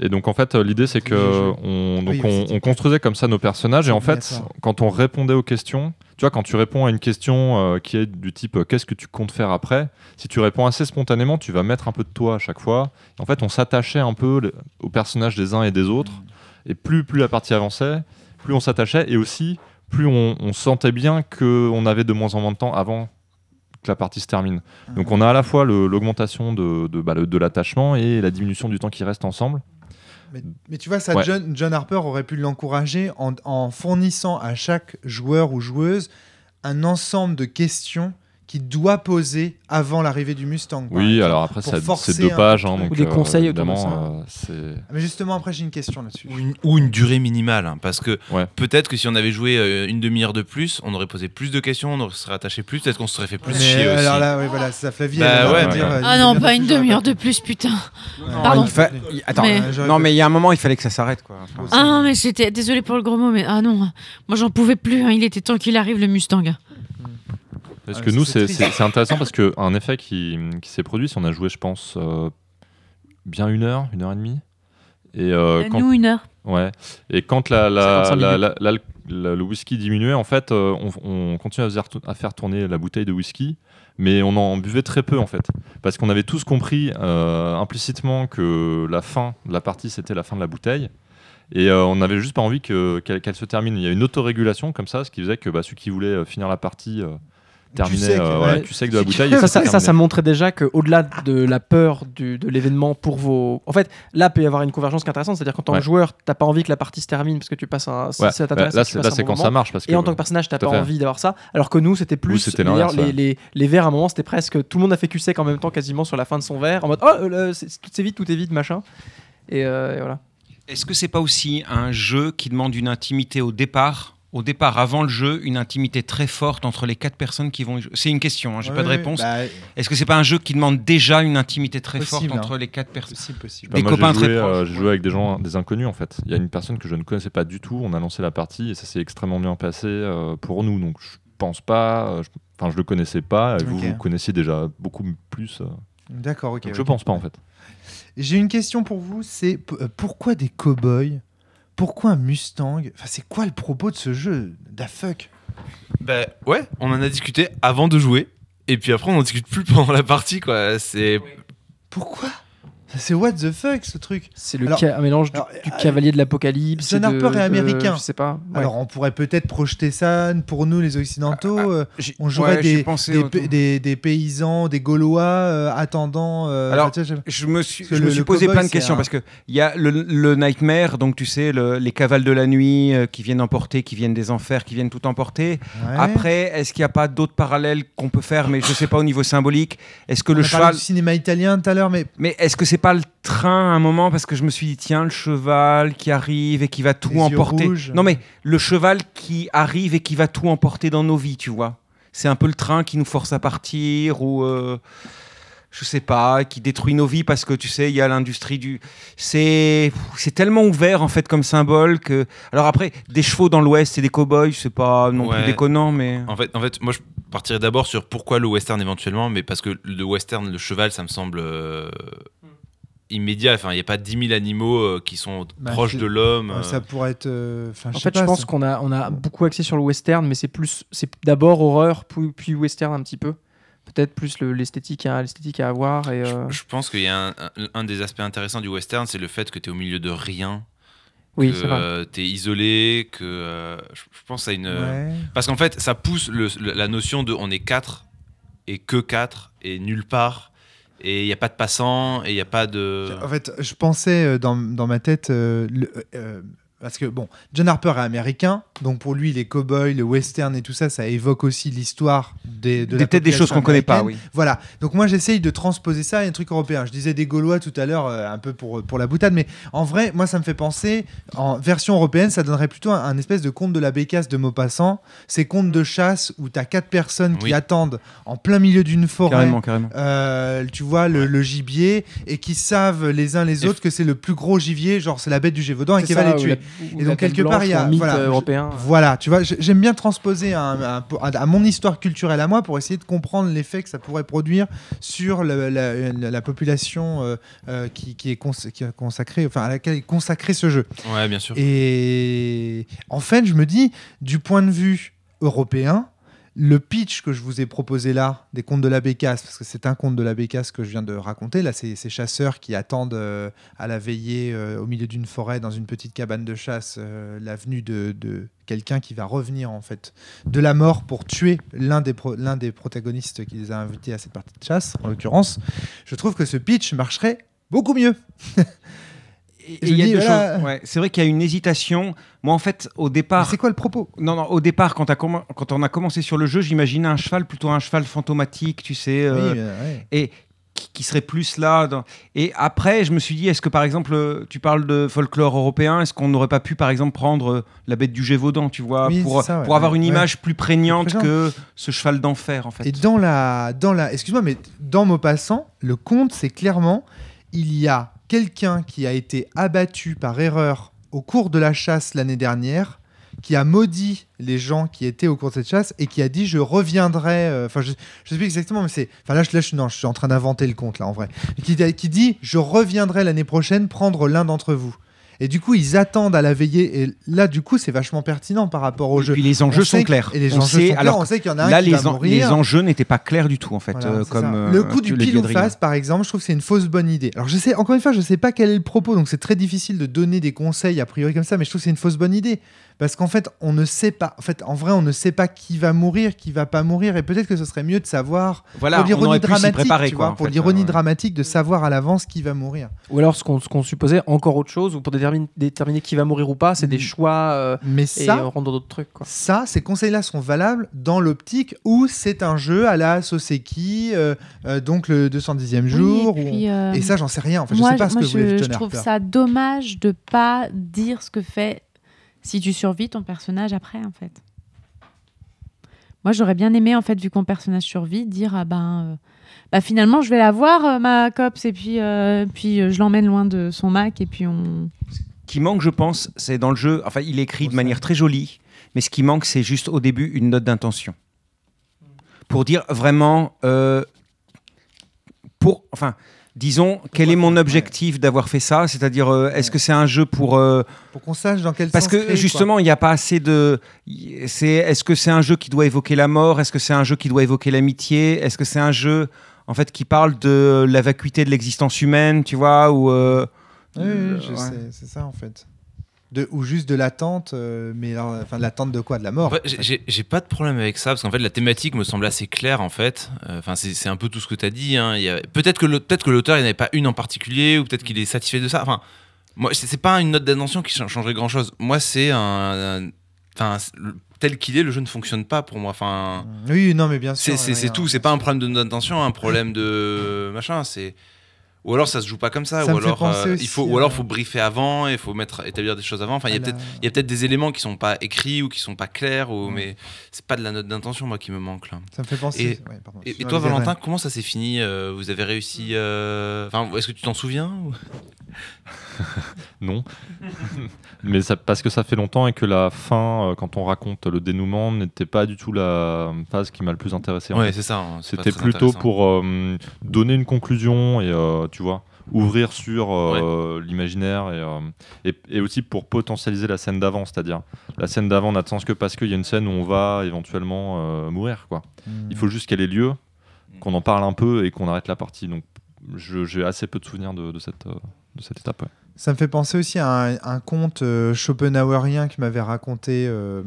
Et donc en fait, l'idée c'est que on, donc Oui, on, oui, c'est on construisait comme ça nos personnages et en fait, quand on répondait aux questions, tu vois, quand tu réponds à une question euh, qui est du type euh, qu'est-ce que tu comptes faire après, si tu réponds assez spontanément, tu vas mettre un peu de toi à chaque fois. Et en fait, on s'attachait un peu le- aux personnages des uns et des autres. Et plus plus la partie avançait, plus on s'attachait et aussi plus on, on sentait bien qu'on avait de moins en moins de temps avant que la partie se termine. Donc on a à la fois l'augmentation de, de, bah, de l'attachement et la diminution du temps qui reste ensemble. Mais, mais tu vois, ça, Ouais. John, John Harper aurait pu l'encourager en, en fournissant à chaque joueur ou joueuse un ensemble de questions qu'il doit poser avant l'arrivée du Mustang. Oui, exemple. alors après, pour ça- forcer c'est deux pages. hein, donc. Ou des conseils autour de évidemment, euh, c'est- Ah, Mais justement, après, j'ai une question là-dessus. Ou une, ou une durée minimale, hein, parce que Ouais. peut-être que si on avait joué euh, une demi-heure de plus, on aurait posé plus de questions, on serait attaché plus, peut-être qu'on se serait fait plus Mais chier alors aussi. là, oui, voilà, ça, Flavie. Bah ouais, dire, euh, Ah non, pas une demi-heure de plus, putain. Pardon. il fa- il- attends Mais- non mais il y a un moment il fallait que ça s'arrête quoi Enfin, Ah non, mais c'était. Désolé pour le gros mot, mais ah non, moi j'en pouvais plus. hein, Il était temps qu'il arrive le Mustang. Parce Ah, que nous, c'est intéressant parce qu'un effet qui, qui s'est produit, si on a joué, je pense, euh, bien une heure, une heure et demie. Et euh, Euh, quand, Nous, une heure. Ouais. Et quand la, la- 55 la- minutes. la- la- la- le whisky diminuait, en fait, euh, on, on continuait à faire, à faire tourner la bouteille de whisky, mais on en buvait très peu, en fait. Parce qu'on avait tous compris euh, implicitement que la fin de la partie, c'était la fin de la bouteille. Et euh, on n'avait juste pas envie que- qu'elle se termine. Il y a une autorégulation comme ça, ce qui faisait que bah, celui qui voulait finir la partie euh, terminait sec, euh, ouais. voilà, cul sec de la Ça, bouteille. et Ça, ça, c'était ça, ça terminé. montrait déjà qu'au-delà de la peur du- de l'événement pour vos. En fait, là, peut y avoir une convergence qui est intéressante. C'est-à-dire qu'en tant Ouais. que joueur, t'as pas envie que la partie se termine parce que tu passes un. Ouais, ça bah, t'intéresse, là, tu c'est bon quand moment. ça marche. Parce que, Et en tant que personnage, t'as pas fait. envie d'avoir ça. Alors que nous, c'était plus. c'était les, les, les verres, à un moment, c'était presque. Tout le monde a fait sec en même temps, quasiment sur la fin de son verre. En mode Oh, euh, c'est- tout est vide, tout est vide, machin. Et, euh, et voilà. Est-ce que c'est pas aussi un jeu qui demande une intimité au départ au départ, avant le jeu, une intimité très forte entre les quatre personnes qui vont y jouer C'est une question, hein, j'ai pas de réponse. bah, Est-ce que c'est pas un jeu qui demande déjà une intimité très Possible, forte entre hein. les quatre personnes? Possible, possible. Des Bah, moi, copains j'ai très euh, proches, J'ai ouais. joué avec des gens, des inconnus en fait. Il y a une personne que je ne connaissais pas du tout. On a lancé la partie et ça s'est extrêmement bien passé euh, pour nous. Donc je pense pas. euh, je- Enfin, je le connaissais pas. Et vous, connaissiez déjà beaucoup plus. euh, D'accord, ok. donc ok. je pense pas en fait. J'ai une question pour vous, c'est p- euh, pourquoi des cow-boys? Pourquoi un Mustang? Enfin, c'est quoi le propos de ce jeu? Da fuck Ben ouais, on en a discuté avant de jouer. Et puis après, on en discute plus pendant la partie, quoi. C'est. Pourquoi? C'est what the fuck ce truc C'est le Alors- ca- un mélange du, alors, du euh, cavalier de l'apocalypse. John Harper est américain. Je sais pas. ouais. Alors, on pourrait peut-être projeter ça pour nous, les Occidentaux. euh, J'ai- on jouerait ouais, des, paysans, des Gaulois euh, attendant. euh, Alors, sais, Je me suis, Parce que je le- me suis le posé plein de questions un- parce que il y a le, le Nightmare, donc tu sais, le- les cavales de la nuit euh, qui viennent emporter, qui viennent des enfers, qui viennent tout emporter. ouais. Après, est-ce qu'il n'y a pas d'autres parallèles qu'on peut faire, mais je sais pas au niveau symbolique Est-ce que on le a parlé cheval, du cinéma italien tout à l'heure, mais mais est-ce que c'est pas le train à un moment parce que je me suis dit tiens le cheval qui arrive et qui va tout Les emporter. Non mais le cheval qui arrive et qui va tout emporter dans nos vies, tu vois. C'est un peu le train qui nous force à partir ou euh, je sais pas, qui détruit nos vies parce que tu sais, il y a l'industrie du. C'est c'est tellement ouvert en fait comme symbole que. Alors après, des chevaux dans l'Ouest et des cow-boys, c'est pas non plus déconnant, mais. En fait, en fait, moi, je partirais d'abord sur pourquoi le western éventuellement, mais parce que le western, le cheval, ça me semble euh, immédiat. Enfin, il n'y a pas 10 000 animaux euh, qui sont Bah, proches de l'homme. euh, euh. ça pourrait être. euh, Enfin, En fait, pas, je pense ça- qu'on a, on a beaucoup axé sur le western, mais c'est plus, c'est d'abord horreur, puis, puis western un petit peu. Peut-être plus le- l'esthétique à, l'esthétique à avoir. Et, euh, Je pense qu'il y a un, un- un des aspects intéressants du western, c'est le fait que tu es au milieu de rien, oui, que c'est vrai. tu es isolé, que euh, je, je pense à une. Ouais. Parce qu'en fait, ça pousse le- le- la notion de on est quatre et que quatre et nulle part. Et il n'y a pas de passant et il n'y a pas de. En fait, je pensais euh, dans, dans ma tête. euh, euh, parce que, bon, John Harper est américain, donc pour lui, les cowboys, le western et tout ça, ça évoque aussi l'histoire des, de peut-être des choses qu'on connaît pas, oui. Voilà. Donc moi, j'essaye de transposer ça à un truc européen. Je disais des Gaulois tout à l'heure, euh, un peu pour, pour la boutade, mais en vrai, moi, ça me fait penser, en version européenne, ça donnerait plutôt un, un espèce de conte de la bécasse de Maupassant. Ces contes de chasse où tu as quatre personnes qui attendent en plein milieu d'une forêt. Carrément, carrément. Euh, tu vois le, le gibier et qui savent les uns les Et autres que c'est le plus gros gibier, genre c'est la bête du Gévaudan et qui va les tuer. Et donc, quelque part, il y a- voilà, européen. Voilà, tu vois, j'ai- j'aime bien transposer à, à mon histoire culturelle à moi pour essayer de comprendre l'effet que ça pourrait produire sur le- la, la- la population euh, euh, qui, qui est cons- qui est consacrée, enfin à laquelle est consacré ce jeu. Ouais, bien sûr. Et en fait, je me dis, du point de vue européen, le pitch que je vous ai proposé là, des contes de la Bécasse, parce que c'est un conte de la Bécasse que je viens de raconter, là, c'est ces chasseurs qui attendent euh, à la veillée euh, au milieu d'une forêt, dans une petite cabane de chasse, euh, la venue de, de quelqu'un qui va revenir, en fait, de la mort pour tuer l'un des, des protagonistes qui les a invités à cette partie de chasse, en l'occurrence. Je trouve que ce pitch marcherait beaucoup mieux. ouais, c'est vrai qu'il y a une hésitation. Moi, en fait, au départ, C'est quoi le propos? Non, non, au départ, quand, on a commencé sur le jeu, j'imaginais un cheval plutôt un cheval fantomatique, tu sais, euh, Oui, euh, ouais. et qui, serait plus là. dans- Et après, je me suis dit, est-ce que par exemple, euh, tu parles de folklore européen, est-ce qu'on n'aurait pas pu, par exemple, prendre euh, la bête du Gévaudan, tu vois, Oui, pour, c'est ça, ouais, pour avoir une ouais. image plus prégnante Plus que ce cheval d'enfer, en fait. Et dans la, dans la, excuse-moi, mais dans Maupassant, le conte, c'est clairement, il y a quelqu'un qui a été abattu par erreur au cours de la chasse l'année dernière, qui a maudit les gens qui étaient au cours de cette chasse et qui a dit je reviendrai. euh, Enfin, je, je sais plus exactement, mais c'est. Enfin là, je, je, non, je suis en train d'inventer le conte là en vrai. Qui dit je reviendrai l'année prochaine prendre l'un d'entre vous. Et du coup, ils attendent à la veillée. Et là, du coup, c'est vachement pertinent par rapport au Et jeu. puis les enjeux sont clairs. Et les On enjeux sait- sont clairs. alors on sait qu'il y en a un qui les, va en- mourir. les enjeux n'étaient pas clairs du tout en fait. Voilà, euh, comme euh, le coup du pile ou face, par exemple, je trouve que c'est une fausse bonne idée. Alors, je sais, encore une fois, je sais pas quel est le propos, donc c'est très difficile de donner des conseils a priori comme ça, mais je trouve que c'est une fausse bonne idée. Parce qu'en fait, on ne sait pas. En fait, en vrai, on ne sait pas qui va mourir, qui va pas mourir, et peut-être que ce serait mieux de savoir Voilà, pour on l'ironie dramatique, préparer, tu vois, pour l'ironie euh, dramatique de savoir à l'avance qui va mourir. Ou alors, ce qu'on qu'on supposait, encore autre chose, ou pour déterminer, déterminer qui va mourir ou pas, c'est des Mm. choix euh, Mais et ça, euh, rendre d'autres trucs. Quoi. ça, ces conseils-là sont valables dans l'optique où c'est un jeu à la Soseki, euh, euh, donc le 210e Oui, jour. et, on- puis, euh, Et ça, j'en sais rien. En fait, moi, je sais pas ce que je, John je trouve ça dommage de pas dire ce que fait si tu survis ton personnage après, en fait. Moi, j'aurais bien aimé, en fait, vu que mon personnage survit, dire ah ben, euh, bah, finalement, je vais la voir, euh, ma copse, et puis, euh, puis euh, je l'emmène loin de son Mac, et puis on. qui manque, je pense, c'est dans le jeu. Enfin, il est écrit de manière très jolie, mais ce qui manque, c'est juste au début une note d'intention. Pour dire vraiment. euh, pour, enfin, disons, quel est mon objectif d'avoir fait ça? C'est-à-dire, euh, est-ce que c'est un jeu pour. euh, Pour qu'on sache dans quel parce sens que justement, il n'y a pas assez de. C'est, est-ce que c'est un jeu qui doit évoquer la mort? Est-ce que c'est un jeu qui doit évoquer l'amitié? Est-ce que c'est un jeu, en fait, qui parle de la vacuité de l'existence humaine, tu vois ou, euh, Oui, oui, je ouais. sais, c'est ça en fait. De, ou juste de l'attente, euh, mais alors, enfin de l'attente de quoi? De la mort j'ai- pas de problème avec ça parce qu'en fait la thématique me semble assez claire en fait. Euh, Enfin c'est c'est un peu tout ce que tu as dit. hein. Peut-être que le- peut-être que l'auteur il n'avait pas une en particulier ou peut-être qu'il est satisfait de ça. Enfin moi c'est pas une note d'intention qui cha- changerait grand chose. Moi c'est un, enfin tel qu'il est le jeu ne fonctionne pas pour moi. Enfin Oui, non, mais bien sûr. c'est tout. C'est pas un problème de note d'intention, un problème de machin. C'est ou alors ça se joue pas comme ça, Ça ou me fait alors penser euh, aussi il faut ou alors faut briefer avant, il faut mettre établir des choses avant. Enfin il y a À peut-être il y a peut-être des éléments qui sont pas écrits ou qui sont pas clairs, ou, Ouais. mais c'est pas de la note d'intention moi qui me manque là. Ça me fait penser. Et- ouais, pardon, Et, et excuse-moi, toi Valentin, comment ça s'est fini Euh, Vous avez réussi euh, Enfin, est-ce que tu t'en souviens ou- Non. Mais ça, parce que ça fait longtemps et que la fin, euh, quand on raconte le dénouement, n'était pas du tout la phase qui m'a le plus intéressé. Ouais, c'est ça. hein, C'était plutôt pour euh, donner une conclusion et, euh, tu vois, ouvrir sur euh, l'imaginaire et, euh, et, et aussi pour potentialiser la scène d'avant. C'est-à-dire, la scène d'avant n'a de sens que parce qu'il y a une scène où on va éventuellement euh, mourir. Quoi. Hmm. Il faut juste qu'elle ait lieu, qu'on en parle un peu et qu'on arrête la partie. Donc, je- j'ai assez peu de souvenirs de, de cette, de cette étape. ouais. Ça me fait penser aussi à un, un conte euh, schopenhauerien que m'avait raconté euh,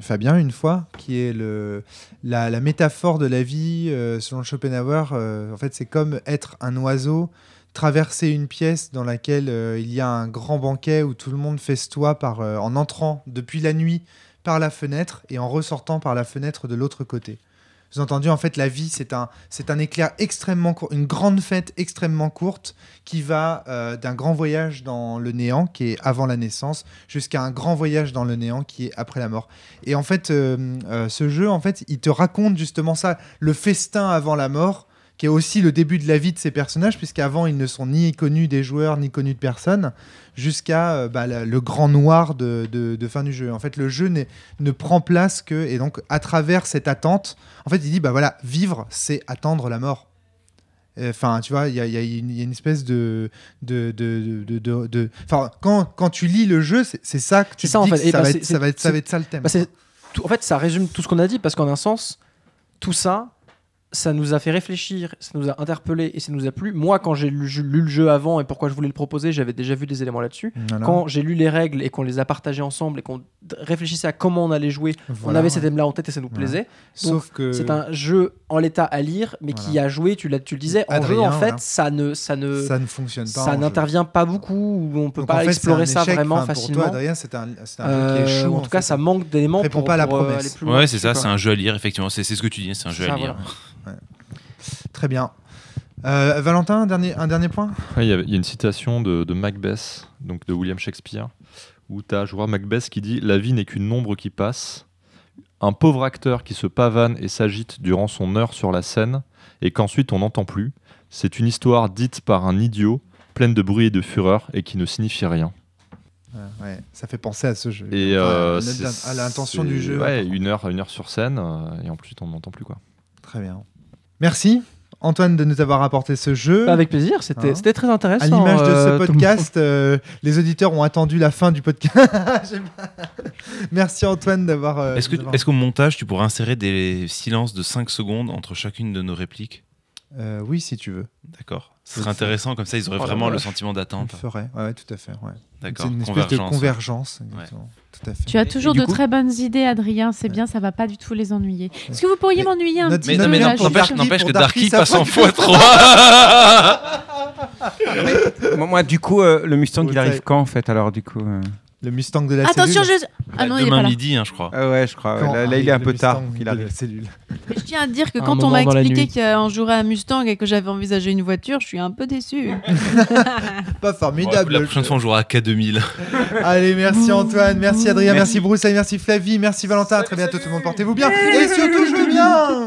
Fabien une fois, qui est le, la, la métaphore de la vie euh, selon Schopenhauer. euh, en fait, c'est comme être un oiseau, traverser une pièce dans laquelle euh, il y a un grand banquet où tout le monde festoie par, euh, en entrant depuis la nuit par la fenêtre et en ressortant par la fenêtre de l'autre côté. Vous entendu, en fait, la vie, c'est un, c'est un éclair extrêmement court, une grande fête extrêmement courte qui va euh, d'un grand voyage dans le néant, qui est avant la naissance, jusqu'à un grand voyage dans le néant, qui est après la mort. Et en fait, ce jeu, en fait, il te raconte justement ça, le festin avant la mort, qui est aussi le début de la vie de ces personnages, puisqu'avant, ils ne sont ni connus des joueurs, ni connus de personne, jusqu'à euh, bah, le grand noir de, de- de fin du jeu. En fait, le jeu ne prend place que, et donc, à travers cette attente, en fait, il dit, bah voilà, vivre, c'est attendre la mort. Enfin, tu vois, il y a, y une il y a une espèce de. de, de, Enfin, quand, quand tu lis le jeu, c'est ça que tu ça, te en dis fait. que Et ça, bah, va être, ça, va être, ça c'est- va être ça le thème. Bah, en fait, ça résume tout ce qu'on a dit parce qu'en un sens, tout ça, ça nous a fait réfléchir, ça nous a interpellé et ça nous a plu. Moi, quand j'ai lu, lu le jeu avant et pourquoi je voulais le proposer, j'avais déjà vu des éléments là-dessus. Voilà. Quand j'ai lu les règles et qu'on les a partagées ensemble et qu'on réfléchissait à comment on allait jouer, on avait ouais. ces thèmes-là en tête et ça nous Voilà. plaisait. Sauf que. C'est un jeu en l'état à lire, mais qui a joué, tu, le disais, en jeu, Adrien, en fait, voilà. ça ne, ça ne, Ça ne fonctionne pas. ça jeu. n'intervient pas beaucoup, ou on peut Donc, pas en fait, c'est explorer ça échec. vraiment facilement. Pour toi, Adrien, c'est un, c'est un jeu Euh, qui échoue. en tout cas, ça manque d'éléments Répond pour, pas à la euh, promesse. aller plus loin Ouais, c'est ça, c'est un jeu à lire, effectivement. C'est ce que tu dis, c'est un jeu à lire. Très bien. Euh, Valentin, un dernier, un dernier point? Ouais, Il y, a une citation de, de Macbeth, donc de William Shakespeare, où tu as, je vois Macbeth qui dit La vie n'est qu'une ombre qui passe. Un pauvre acteur qui se pavane et s'agite durant son heure sur la scène et qu'ensuite on n'entend plus. C'est une histoire dite par un idiot, pleine de bruit et de fureur et qui ne signifie rien. Ouais, ça fait penser à ce jeu. Et euh, à l'intention du jeu. Ouais, une heure, une heure sur scène euh, et ensuite on n'entend plus quoi. Très bien. Merci. Antoine de nous avoir apporté ce jeu. Bah, Avec plaisir, c'était Hein. c'était très intéressant. À l'image de euh, ce tout- podcast, euh, les auditeurs ont attendu la fin du podcast. Merci Antoine d'avoir. euh, Est-ce d'avoir- est-ce qu'au montage, tu pourrais insérer des silences de 5 secondes entre chacune de nos répliques? Euh, oui, si tu veux. D'accord. Ce serait intéressant, comme ça ils auraient Oh vraiment le sentiment On d'attente. le ferait. Ouais, ouais, tout à fait. Ouais. D'accord. C'est une espèce de convergence. exactement. Tout à fait. Tu as toujours de coup- très bonnes idées, Adrien. C'est bien, ça va pas du tout les ennuyer. Est-ce que vous pourriez m'ennuyer un petit Mais, Non, peu mais n'empêche que Darky, passe en passe. x3 Moi, du coup, euh, le Mustang, il arrive quand en fait Alors, du coup. Le Mustang de la Attention, cellule. je. Ah non, il est Demain pas là. midi, hein, je crois. Ah ouais, je crois. Quand Là, là, il est un le peu tard Mustang qu'il de arrive. la cellule. Mais je tiens à dire que Un quand on moment m'a dans la expliqué qu'on jouerait à Mustang et que j'avais envisagé une voiture, je suis un peu déçu. Pas Bon, formidable. la prochaine fois, on jouera à K2000. Allez, merci Antoine, merci Adrien, merci, Bruce, merci Flavie, merci Valentin. À très bientôt tout le monde, portez-vous bien. Et surtout, jouez bien.